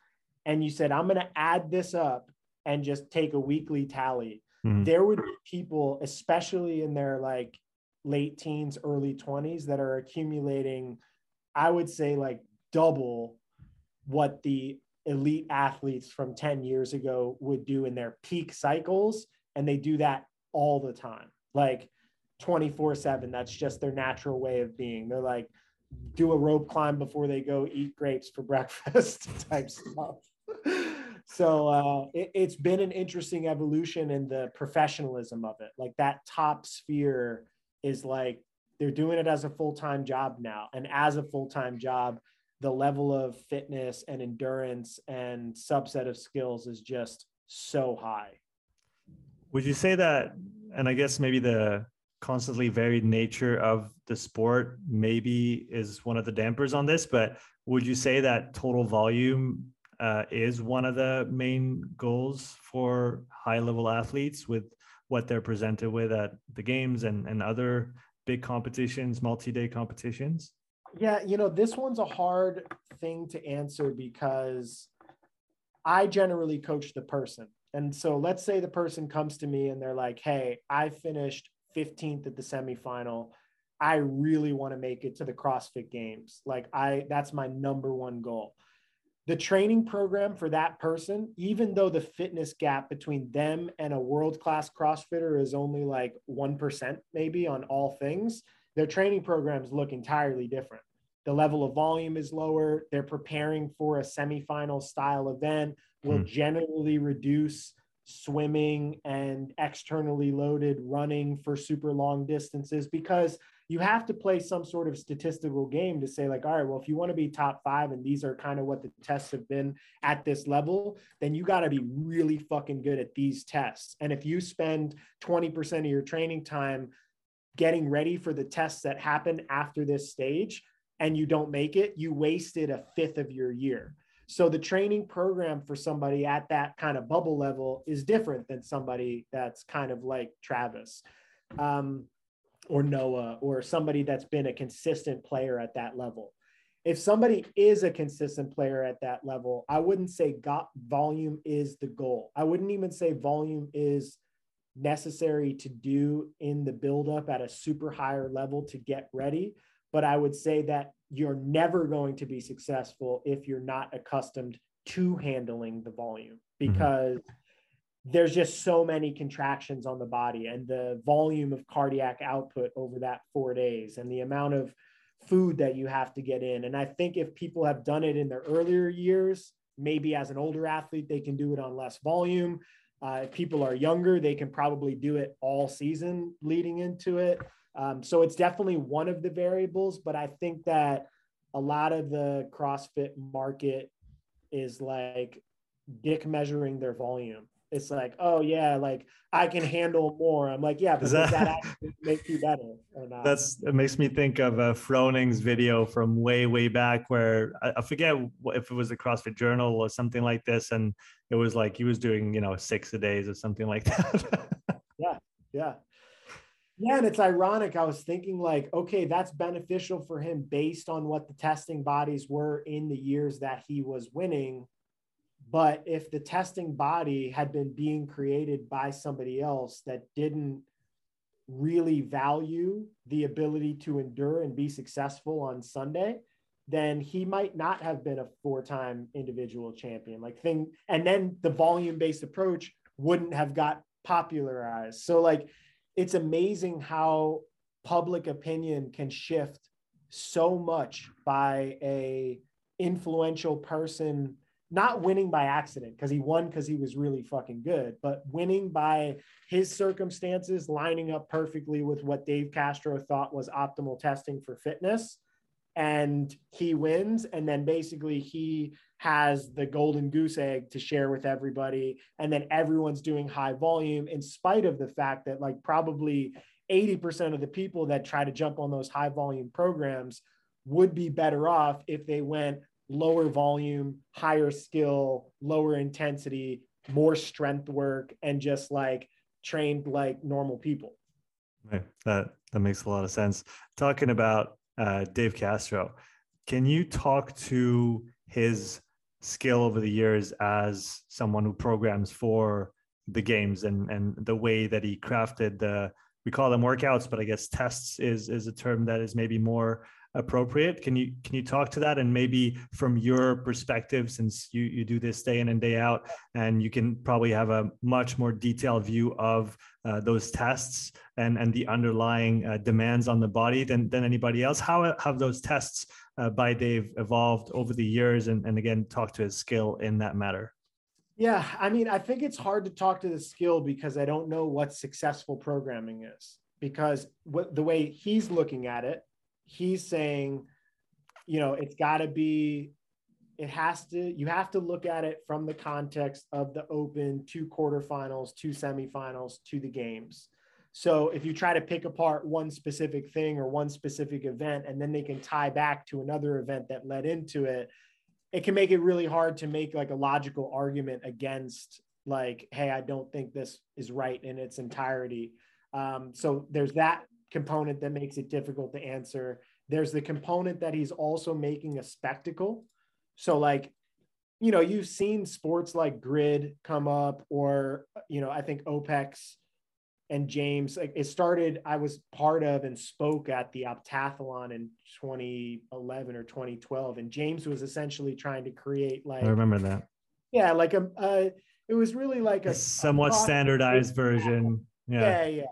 And you said, I'm going to add this up and just take a weekly tally. Mm-hmm. There would be people, especially in their like late teens, early 20s that are accumulating, I would say, like double what the elite athletes from 10 years ago would do in their peak cycles. And they do that all the time, like 24 7. That's just their natural way of being. They're like, do a rope climb before they go eat grapes for breakfast type stuff. so uh, it, it's been an interesting evolution in the professionalism of it. Like that top sphere is like they're doing it as a full-time job now and as a full-time job the level of fitness and endurance and subset of skills is just so high would you say that and I guess maybe the constantly varied nature of the sport maybe is one of the dampers on this. But would you say that total volume uh, is one of the main goals for high level athletes with what they're presented with at the games and, and other big competitions, multi day competitions? Yeah, you know, this one's a hard thing to answer because I generally coach the person. And so let's say the person comes to me and they're like, hey, I finished 15th at the semifinal. I really want to make it to the CrossFit games. Like I that's my number one goal. The training program for that person, even though the fitness gap between them and a world-class CrossFitter is only like 1% maybe on all things, their training programs look entirely different. The level of volume is lower. They're preparing for a semifinal style event, will mm. generally reduce swimming and externally loaded running for super long distances because you have to play some sort of statistical game to say like all right well if you want to be top five and these are kind of what the tests have been at this level then you got to be really fucking good at these tests. And if you spend 20% of your training time getting ready for the tests that happen after this stage and you don't make it you wasted a fifth of your year. So the training program for somebody at that kind of bubble level is different than somebody that's kind of like Travis. Um, or Noah or somebody that's been a consistent player at that level. If somebody is a consistent player at that level, I wouldn't say got volume is the goal. I wouldn't even say volume is necessary to do in the buildup at a super higher level to get ready. But I would say that you're never going to be successful if you're not accustomed to handling the volume mm-hmm. because mm-hmm. There's just so many contractions on the body and the volume of cardiac output over that four days and the amount of food that you have to get in. And I think if people have done it in their earlier years, maybe as an older athlete, they can do it on less volume. Uh, if people are younger, they can probably do it all season leading into it. Um, so it's definitely one of the variables, but I think that a lot of the CrossFit market is like dick measuring their volume. It's like, oh yeah, like I can handle more. I'm like, yeah, but that, does that actually make you better or not? That's it makes me think of a uh, Froning's video from way, way back where I, I forget if it was the CrossFit Journal or something like this, and it was like he was doing, you know, six a days or something like that. yeah, yeah. Yeah, and it's ironic. I was thinking, like, okay, that's beneficial for him based on what the testing bodies were in the years that he was winning. But if the testing body had been being created by somebody else that didn't really value the ability to endure and be successful on Sunday, then he might not have been a four-time individual champion. Like thing, and then the volume-based approach wouldn't have got popularized. So like it's amazing how public opinion can shift so much by a influential person not winning by accident because he won because he was really fucking good, but winning by his circumstances lining up perfectly with what Dave Castro thought was optimal testing for fitness. And he wins. And then basically he has the golden goose egg to share with everybody and then everyone's doing high volume in spite of the fact that like probably 80% of the people that try to jump on those high volume programs would be better off if they went lower volume higher skill lower intensity more strength work and just like trained like normal people. Right. That that makes a lot of sense. Talking about uh, dave castro can you talk to his skill over the years as someone who programs for the games and and the way that he crafted the we call them workouts but i guess tests is is a term that is maybe more appropriate can you can you talk to that and maybe from your perspective since you you do this day in and day out and you can probably have a much more detailed view of uh, those tests and and the underlying uh, demands on the body than than anybody else how have those tests uh, by Dave evolved over the years and, and again talk to his skill in that matter? Yeah, I mean, I think it's hard to talk to the skill because I don't know what successful programming is. Because what the way he's looking at it, he's saying, you know, it's got to be, it has to, you have to look at it from the context of the open, two quarterfinals, two semifinals, to the games. So if you try to pick apart one specific thing or one specific event, and then they can tie back to another event that led into it, it can make it really hard to make like a logical argument against like, hey, I don't think this is right in its entirety. Um, so there's that component that makes it difficult to answer. There's the component that he's also making a spectacle. So like, you know, you've seen sports like grid come up, or you know, I think OPEX and James. Like it started, I was part of and spoke at the Optathlon in 2011 or 2012, and James was essentially trying to create like I remember that. Yeah, like a, uh, it was really like a, a somewhat a standardized version. Yeah, yeah, yeah.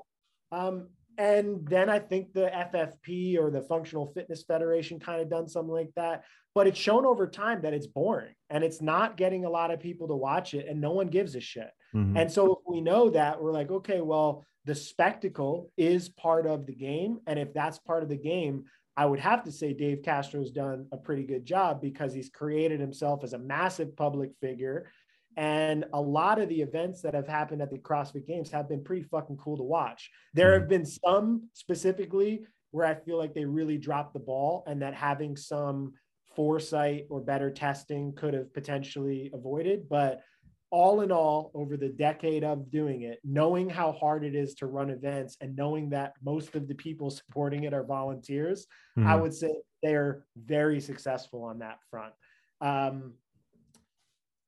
Um, and then I think the FFP or the Functional Fitness Federation kind of done something like that. But it's shown over time that it's boring and it's not getting a lot of people to watch it and no one gives a shit. Mm-hmm. And so if we know that, we're like, okay, well, the spectacle is part of the game. And if that's part of the game, I would have to say Dave Castro's done a pretty good job because he's created himself as a massive public figure. And a lot of the events that have happened at the CrossFit Games have been pretty fucking cool to watch. There have been some specifically where I feel like they really dropped the ball and that having some foresight or better testing could have potentially avoided. But all in all, over the decade of doing it, knowing how hard it is to run events and knowing that most of the people supporting it are volunteers, mm-hmm. I would say they're very successful on that front. Um,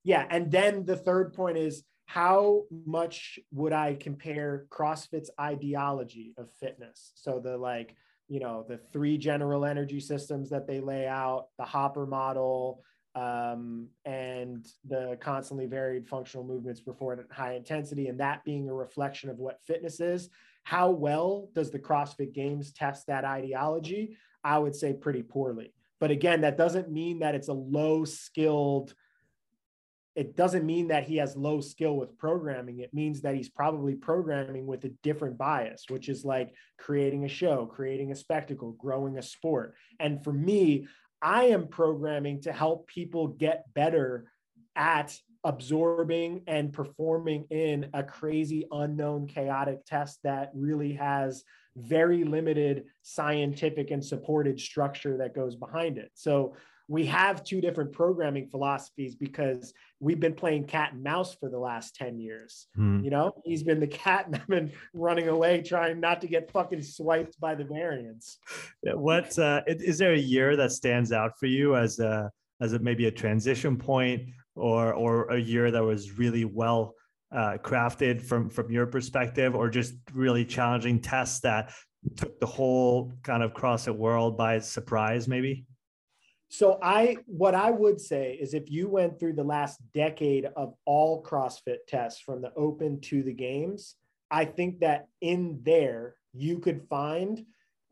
yeah. And then the third point is how much would I compare CrossFit's ideology of fitness? So the like, you know, the three general energy systems that they lay out, the hopper model, um, and the constantly varied functional movements performed at high intensity, and that being a reflection of what fitness is. How well does the CrossFit Games test that ideology? I would say pretty poorly. But again, that doesn't mean that it's a low skilled it doesn't mean that he has low skill with programming. It means that he's probably programming with a different bias, which is like creating a show, creating a spectacle, growing a sport. And for me, I am programming to help people get better at absorbing and performing in a crazy, unknown, chaotic test that really has very limited scientific and supported structure that goes behind it. So we have two different programming philosophies because we've been playing cat and mouse for the last 10 years. Hmm. You know, he's been the cat and I've been running away trying not to get fucking swiped by the variants. What uh, is there a year that stands out for you as a as a maybe a transition point or or a year that was really well uh, crafted from from your perspective or just really challenging tests that took the whole kind of CrossFit world by surprise maybe? So I what I would say is if you went through the last decade of all CrossFit tests from the open to the games, I think that in there you could find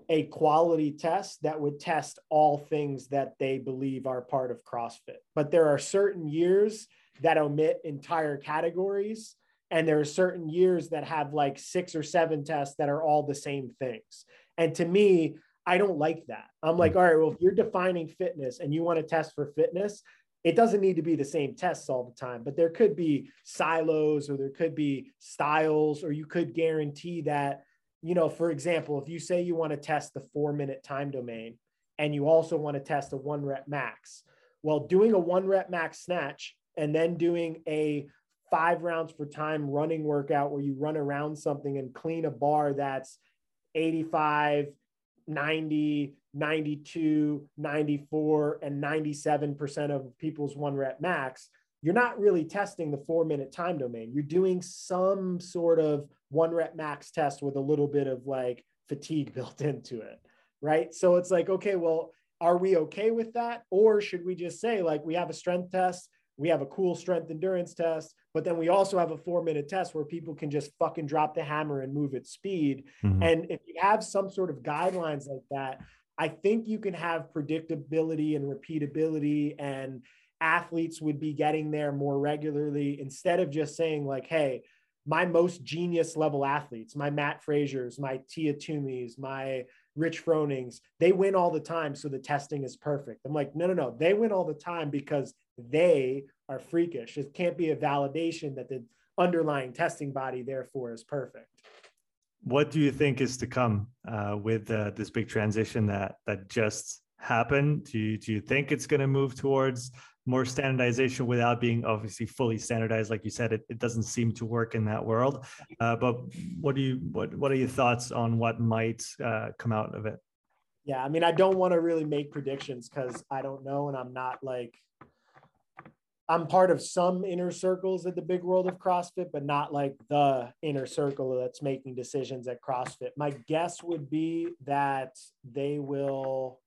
a quality test that would test all things that they believe are part of CrossFit. But there are certain years that omit entire categories and there are certain years that have like six or seven tests that are all the same things. And to me, I don't like that. I'm hmm. like, all right, well, if you're defining fitness and you want to test for fitness, it doesn't need to be the same tests all the time, but there could be silos or there could be styles, or you could guarantee that, you know, for example, if you say you want to test the four minute time domain and you also want to test a one rep max, well, doing a one rep max snatch and then doing a five rounds per time running workout where you run around something and clean a bar that's 85, 90, 92, 94, and 97% of people's one rep max, you're not really testing the four minute time domain. You're doing some sort of one rep max test with a little bit of like fatigue built into it. Right. So it's like, okay, well, are we okay with that? Or should we just say, like, we have a strength test, we have a cool strength endurance test, but then we also have a four minute test where people can just fucking drop the hammer and move at speed. Mm-hmm. And if you have some sort of guidelines like that, I think you can have predictability and repeatability, and athletes would be getting there more regularly instead of just saying, like, hey, my most genius level athletes, my Mat Fraser's, my Tia Toomey's, my Rich Froning's, they win all the time. So the testing is perfect. I'm like, no, no, no. They win all the time because they are freakish. It can't be a validation that the underlying testing body, therefore, is perfect. what do you think is to come uh, with uh, this big transition that that just happened? Do you, do you think it's going to move towards more standardization without being obviously fully standardized? Like you said, it, it doesn't seem to work in that world. Uh, but what do you what what are your thoughts on what might uh, come out of it? Yeah, I mean, I don't want to really make predictions because I don't know, and I'm not like I'm part of some inner circles in the big world of CrossFit, but not like the inner circle that's making decisions at CrossFit. My guess would be that they will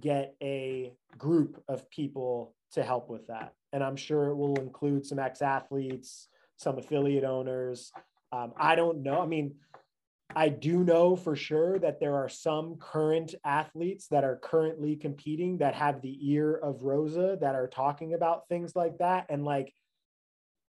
get a group of people to help with that. And I'm sure it will include some ex athletes, some affiliate owners. Um, I don't know. I mean, I do know for sure that there are some current athletes that are currently competing that have the ear of Rosa that are talking about things like that. And like,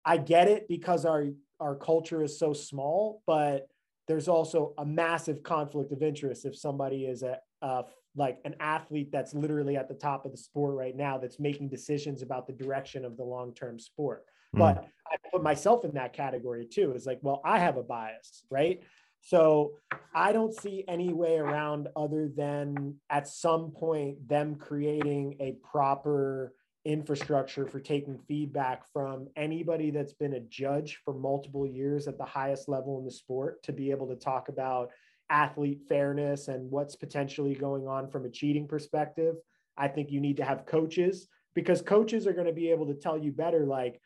I get it because our our culture is so small, but there's also a massive conflict of interest if somebody is a, a like an athlete that's literally at the top of the sport right now that's making decisions about the direction of the long-term sport. Mm. But I put myself in that category too. It's like, well, I have a bias, right? So I don't see any way around other than at some point them creating a proper infrastructure for taking feedback from anybody that's been a judge for multiple years at the highest level in the sport to be able to talk about athlete fairness and what's potentially going on from a cheating perspective. I think you need to have coaches because coaches are going to be able to tell you better like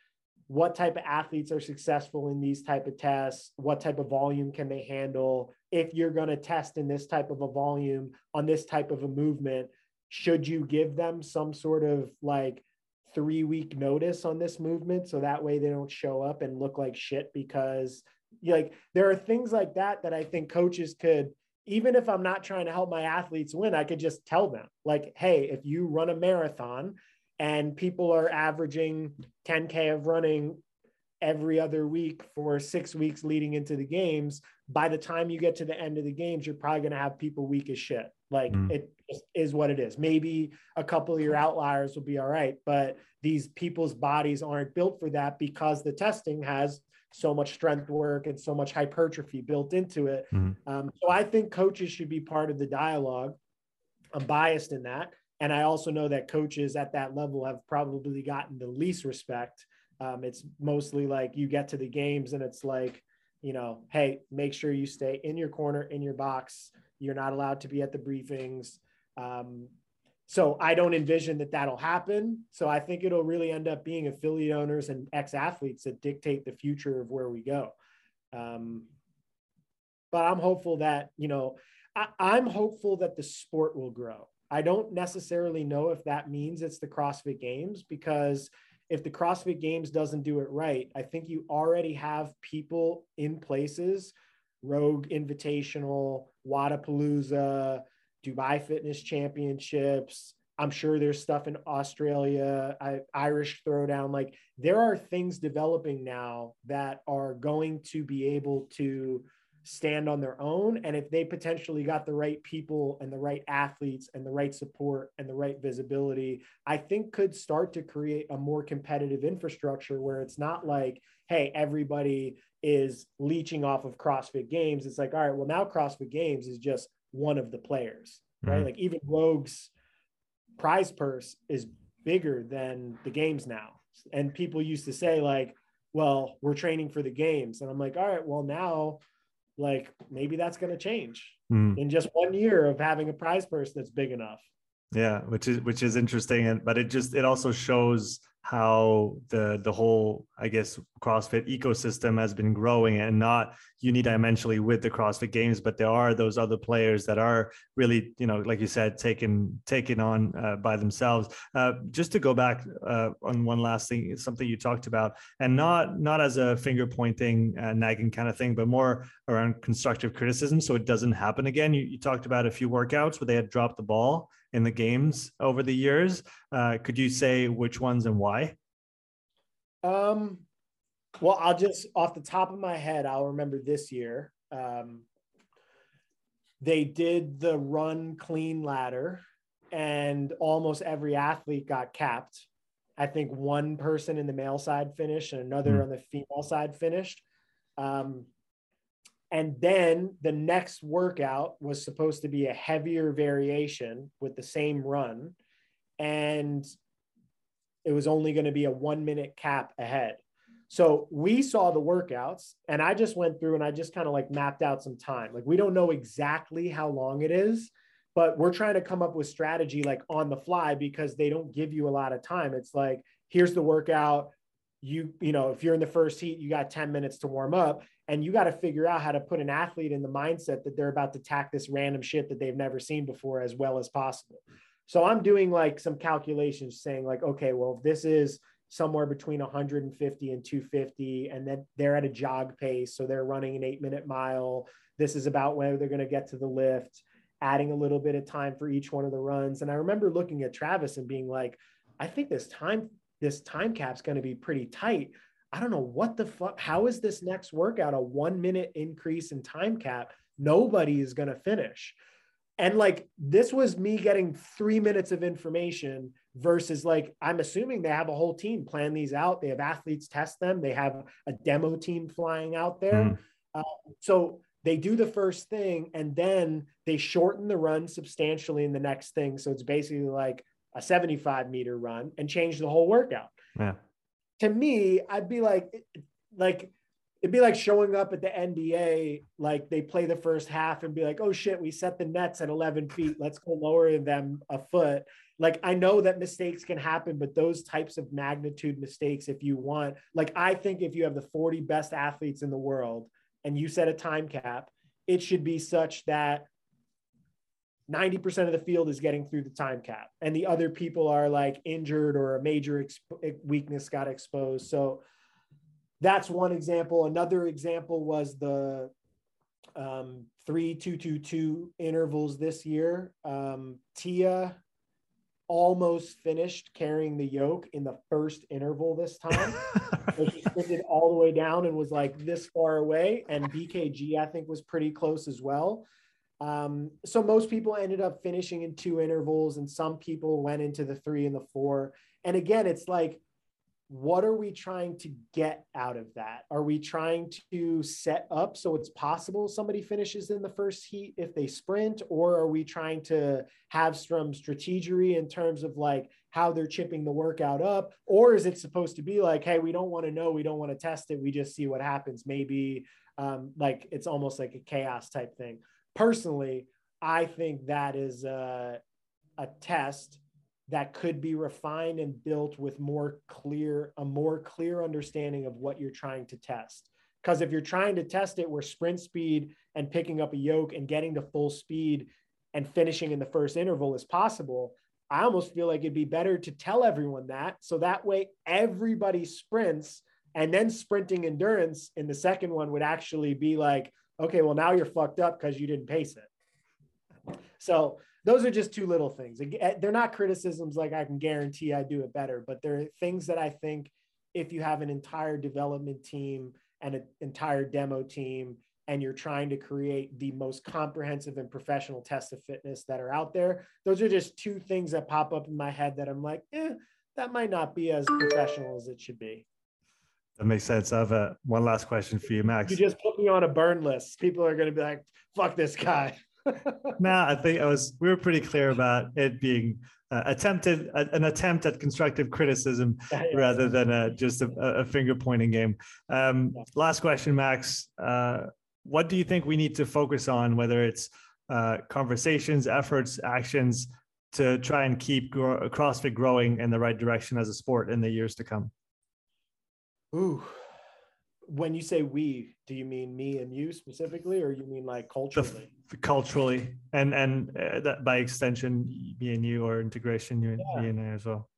what type of athletes are successful in these type of tests what type of volume can they handle if you're going to test in this type of a volume on this type of a movement should you give them some sort of like three week notice on this movement so that way they don't show up and look like shit? Because like there are things like that that i think coaches could even if i'm not trying to help my athletes win i could just tell them like hey if you run a marathon and people are averaging 10k of running every other week for six weeks leading into the games. By the time you get to the end of the games you're probably going to have people weak as shit. Like mm. it is what it is. Maybe a couple of your outliers will be all right but these people's bodies aren't built for that because the testing has so much strength work and so much hypertrophy built into it. Mm. um, so i think coaches should be part of the dialogue. I'm biased in that and I also know that coaches at that level have probably gotten the least respect. Um, it's mostly like you get to the games and it's like, you know, hey, make sure you stay in your corner, in your box. You're not allowed to be at the briefings. Um, so I don't envision that that'll happen. So I think it'll really end up being affiliate owners and ex athletes that dictate the future of where we go. Um, but I'm hopeful that, you know, I, I'm hopeful that the sport will grow. I don't necessarily know if that means it's the CrossFit Games because if the CrossFit Games doesn't do it right, I think you already have people in places, Rogue Invitational, Wodapalooza, Dubai Fitness Championships. I'm sure there's stuff in Australia, I, Irish Throwdown. Like there are things developing now that are going to be able to stand on their own. And if they potentially got the right people and the right athletes and the right support and the right visibility, I think could start to create a more competitive infrastructure where it's not like, hey, everybody is leeching off of CrossFit Games. It's like, all right, well, now CrossFit Games is just one of the players, right? Mm-hmm. Like even Rogue's prize purse is bigger than the games now. And people used to say, like, well, we're training for the games. And I'm like, all right, well, now like maybe that's going to change mm. in just one year of having a prize purse that's big enough yeah which is which is interesting and but it just it also shows how the the whole i guess crossfit ecosystem has been growing and not unidimensionally with the crossfit games but there are those other players that are really you know like you said taken taken on uh, by themselves. Uh, just to go back uh, on one last thing something you talked about and not not as a finger pointing uh, nagging kind of thing but more around constructive criticism so it doesn't happen again. You, you talked about a few workouts where they had dropped the ball in the games over the years. Uh, could you say which ones and why? Um, well, I'll just off the top of my head, I'll remember this year. Um, they did the run clean ladder, and almost every athlete got capped. I think one person in the male side finished and another mm. on the female side finished. Um, And then the next workout was supposed to be a heavier variation with the same run. And it was only going to be a one minute cap ahead. So we saw the workouts and I just went through and I just kind of like mapped out some time. Like we don't know exactly how long it is, but we're trying to come up with strategy like on the fly because they don't give you a lot of time. It's like, here's the workout. You, you know, if you're in the first heat, you got 10 minutes to warm up and you got to figure out how to put an athlete in the mindset that they're about to tack this random shit that they've never seen before as well as possible. So I'm doing like some calculations saying like, okay, well, this is somewhere between 150 and 250 and then they're at a jog pace so they're running an eight minute mile this is about when they're going to get to the lift adding a little bit of time for each one of the runs and i remember looking at travis and being like i think this time this time cap's going to be pretty tight i don't know what the fuck how is this next workout a one minute increase in time cap nobody is going to finish and like this was me getting three minutes of information versus like I'm assuming they have a whole team plan these out. They have athletes test them. They have a demo team flying out there. Mm. Uh, so they do the first thing and then they shorten the run substantially in the next thing. So it's basically like a 75 meter run and change the whole workout. Yeah. To me, I'd be like, like it'd be like showing up at the NBA, like they play the first half and be like, oh shit, we set the nets at 11 feet. Let's go lower them a foot like I know that mistakes can happen, but those types of magnitude mistakes, if you want, like I think if you have the 40 best athletes in the world and you set a time cap, it should be such that 90% of the field is getting through the time cap and the other people are like injured or a major exp- weakness got exposed. So that's one example. Another example was the um, three two two two intervals this year. Um, Tia almost finished carrying the yoke in the first interval this time. so she sprinted all the way down and was like this far away. And BKG, I think, was pretty close as well. Um, so most people ended up finishing in two intervals, and some people went into the three and the four. And again, it's like what are we trying to get out of that? Are we trying to set up so it's possible somebody finishes in the first heat if they sprint, or are we trying to have some strategy in terms of like how they're chipping the workout up? Or is it supposed to be like, hey, we don't want to know, we don't want to test it, we just see what happens? Maybe um, like it's almost like a chaos type thing. Personally, I think that is a, a test that could be refined and built with more clear a more clear understanding of what you're trying to test. Because if you're trying to test it where sprint speed and picking up a yoke and getting to full speed and finishing in the first interval is possible i almost feel like it'd be better to tell everyone that. So that way everybody sprints and then sprinting endurance in the second one would actually be like okay well now you're fucked up because you didn't pace it so those are just two little things. Eh, they're not criticisms like I can guarantee I do it better, but they're things that I think if you have an entire development team and an entire demo team and you're trying to create the most comprehensive and professional test of fitness that are out there, those are just two things that pop up in my head that I'm like, eh, that might not be as professional as it should be. That makes sense. I have a, one last question for you, Max. You just put me on a burn list. People are going to be like, fuck this guy no, I think I was. We were pretty clear about it being uh, attempted an attempt at constructive criticism rather than a, just a, a finger pointing game. Um, last question, Max. Uh, what do you think we need to focus on? Whether it's uh, conversations, efforts, actions to try and keep grow- CrossFit growing in the right direction as a sport in the years to come. Ooh, when you say we, do you mean me and you specifically, or you mean like culturally? The, culturally, and and uh, that by extension, me and you, or integration, you and yeah. me and I as well.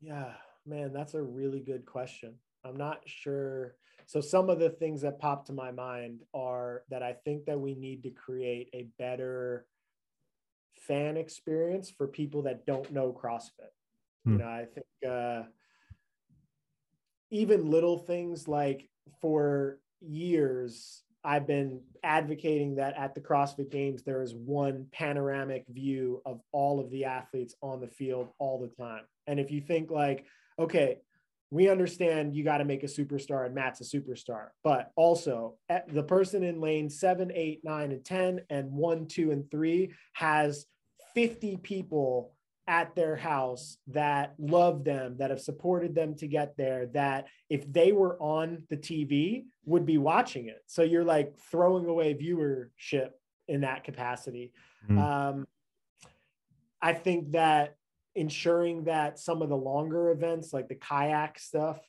Yeah, man, that's a really good question. I'm not sure. So some of the things that pop to my mind are that I think that we need to create a better fan experience for people that don't know CrossFit. Hmm. You know, I think uh, even little things like for years, I've been advocating that at the CrossFit Games, there is one panoramic view of all of the athletes on the field all the time. And if you think like, okay, we understand you got to make a superstar and Mat's a superstar, but also eh, the person in lane seven, eight, nine, and 10, and one, two, and three has 50 people at their house that love them, that have supported them to get there, that if they were on the TV would be watching it. So you're like throwing away viewership in that capacity. Mm-hmm. Um, I think that ensuring that some of the longer events like the kayak stuff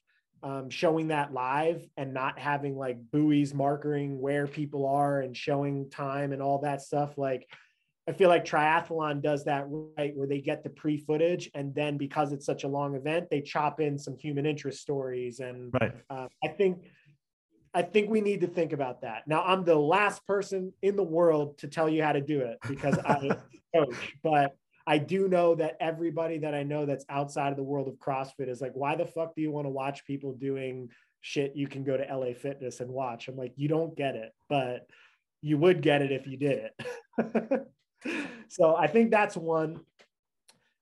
um, showing that live and not having like buoys marking where people are and showing time and all that stuff like i feel like triathlon does that right where they get the pre footage and then because it's such a long event they chop in some human interest stories and right. uh, i think I think we need to think about that. Now, I'm the last person in the world to tell you how to do it because I coach, but I do know that everybody that I know that's outside of the world of CrossFit is like, why the fuck do you want to watch people doing shit you can go to LA Fitness and watch? I'm like, you don't get it, but you would get it if you did it. so I think that's one.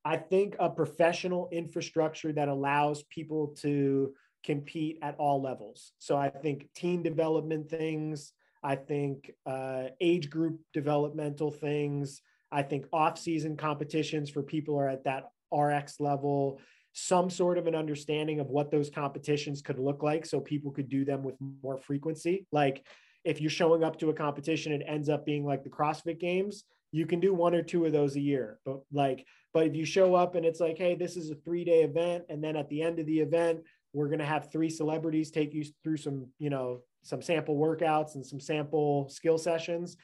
I think a professional infrastructure that allows people to compete at all levels. So I think teen development things, I think uh, age group developmental things, I think off-season competitions for people are at that RX level, some sort of an understanding of what those competitions could look like so people could do them with more frequency. Like if you're showing up to a competition, it ends up being like the CrossFit games, you can do one or two of those a year. But like, but if you show up and it's like, hey, this is a three-day event, and then at the end of the event, we're going to have three celebrities take you through some, you know, some sample workouts and some sample skill sessions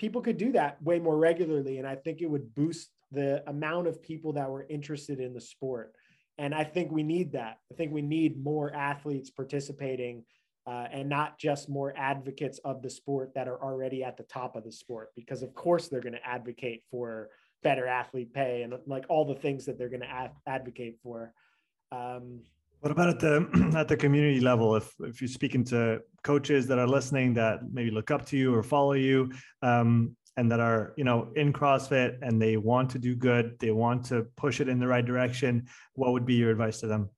people could do that way more regularly. And I think it would boost the amount of people that were interested in the sport. And I think we need that. I think we need more athletes participating uh, and not just more advocates of the sport that are already at the top of the sport, because of course they're going to advocate for better athlete pay and like all the things that they're going to ad- advocate for. Um, what about at the at the community level? If if you're speaking to coaches that are listening that maybe look up to you or follow you, um, and that are you know in CrossFit and they want to do good, they want to push it in the right direction, what would be your advice to them?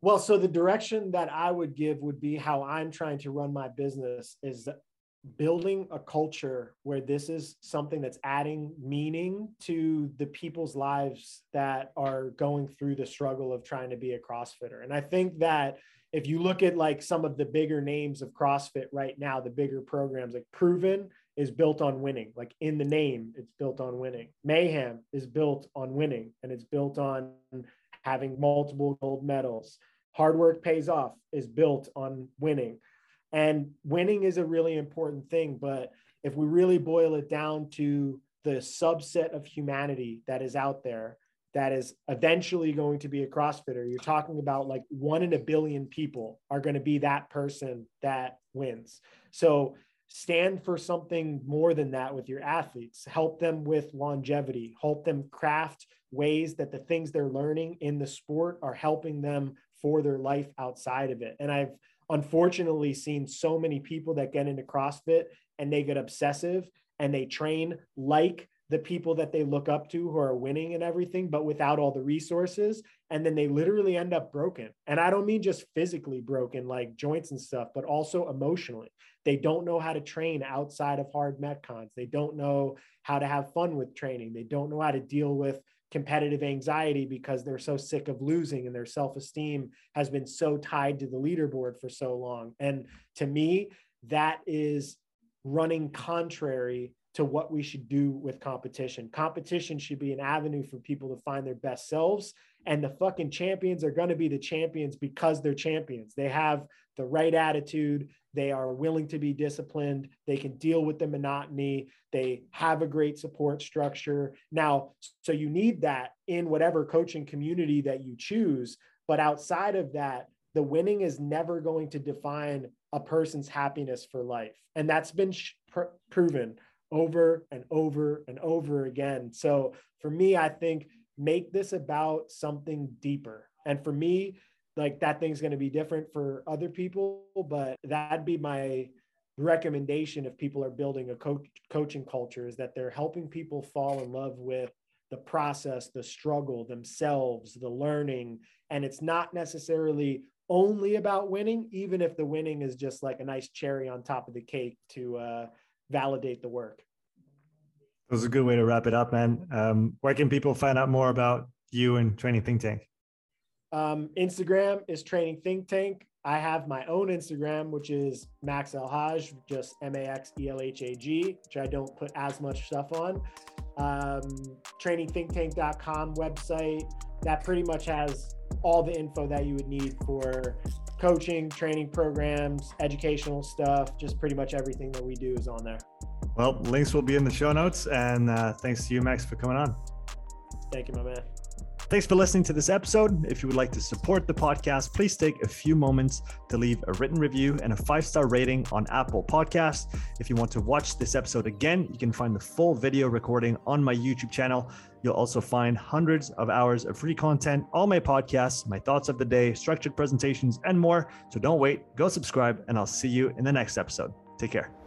Well, so the direction that I would give would be how I'm trying to run my business is building a culture where this is something that's adding meaning to the people's lives that are going through the struggle of trying to be a crossfitter. And i think that if you look at like some of the bigger names of crossfit right now the bigger programs like proven is built on winning. Like in the name it's built on winning. Mayhem is built on winning and it's built on having multiple gold medals hard work pays off is built on winning and winning is a really important thing. But if we really boil it down to the subset of humanity that is out there, that is eventually going to be a CrossFitter, you're talking about like one in a billion people are going to be that person that wins. So stand for something more than that with your athletes. Help them with longevity, help them craft ways that the things they're learning in the sport are helping them for their life outside of it. And I've unfortunately seen so many people that get into CrossFit and they get obsessive and they train like the people that they look up to who are winning and everything, but without all the resources. And then they literally end up broken. And I don't mean just physically broken, like joints and stuff, but also emotionally. They don't know how to train outside of hard metcons. They don't know how to have fun with training. They don't know how to deal with competitive anxiety because they're so sick of losing and their self-esteem has been so tied to the leaderboard for so long and to me that is running contrary to what we should do with competition. Competition should be an avenue for people to find their best selves. And the fucking champions are going to be the champions because they're champions. They have the right attitude. They are willing to be disciplined. They can deal with the monotony. They have a great support structure. Now, so you need that in whatever coaching community that you choose. But outside of that, the winning is never going to define a person's happiness for life. And that's been sh- pr- proven over and over and over again. So for me, I think make this about something deeper. And for me, like that thing's going to be different for other people, but that'd be my recommendation if people are building a coach coaching culture is that they're helping people fall in love with the process, the struggle themselves, the learning. And it's not necessarily only about winning, even if the winning is just like a nice cherry on top of the cake to uh, validate the work. That was a good way to wrap it up, man. Um, where can people find out more about you and Training Think Tank? Um, Instagram is Training Think Tank. I have my own Instagram, which is Max El-Hag, just M A X E L H A G, which I don't put as much stuff on. Um, trainingthinktank.com website that pretty much has all the info that you would need for coaching, training programs, educational stuff, just pretty much everything that we do is on there. Well, links will be in the show notes. And uh, thanks to you, Max, for coming on. Thank you, my man. Thanks for listening to this episode. If you would like to support the podcast, please take a few moments to leave a written review and a five star rating on Apple Podcasts. If you want to watch this episode again, you can find the full video recording on my YouTube channel. You'll also find hundreds of hours of free content, all my podcasts, my thoughts of the day, structured presentations, and more. So don't wait, go subscribe, and I'll see you in the next episode. Take care.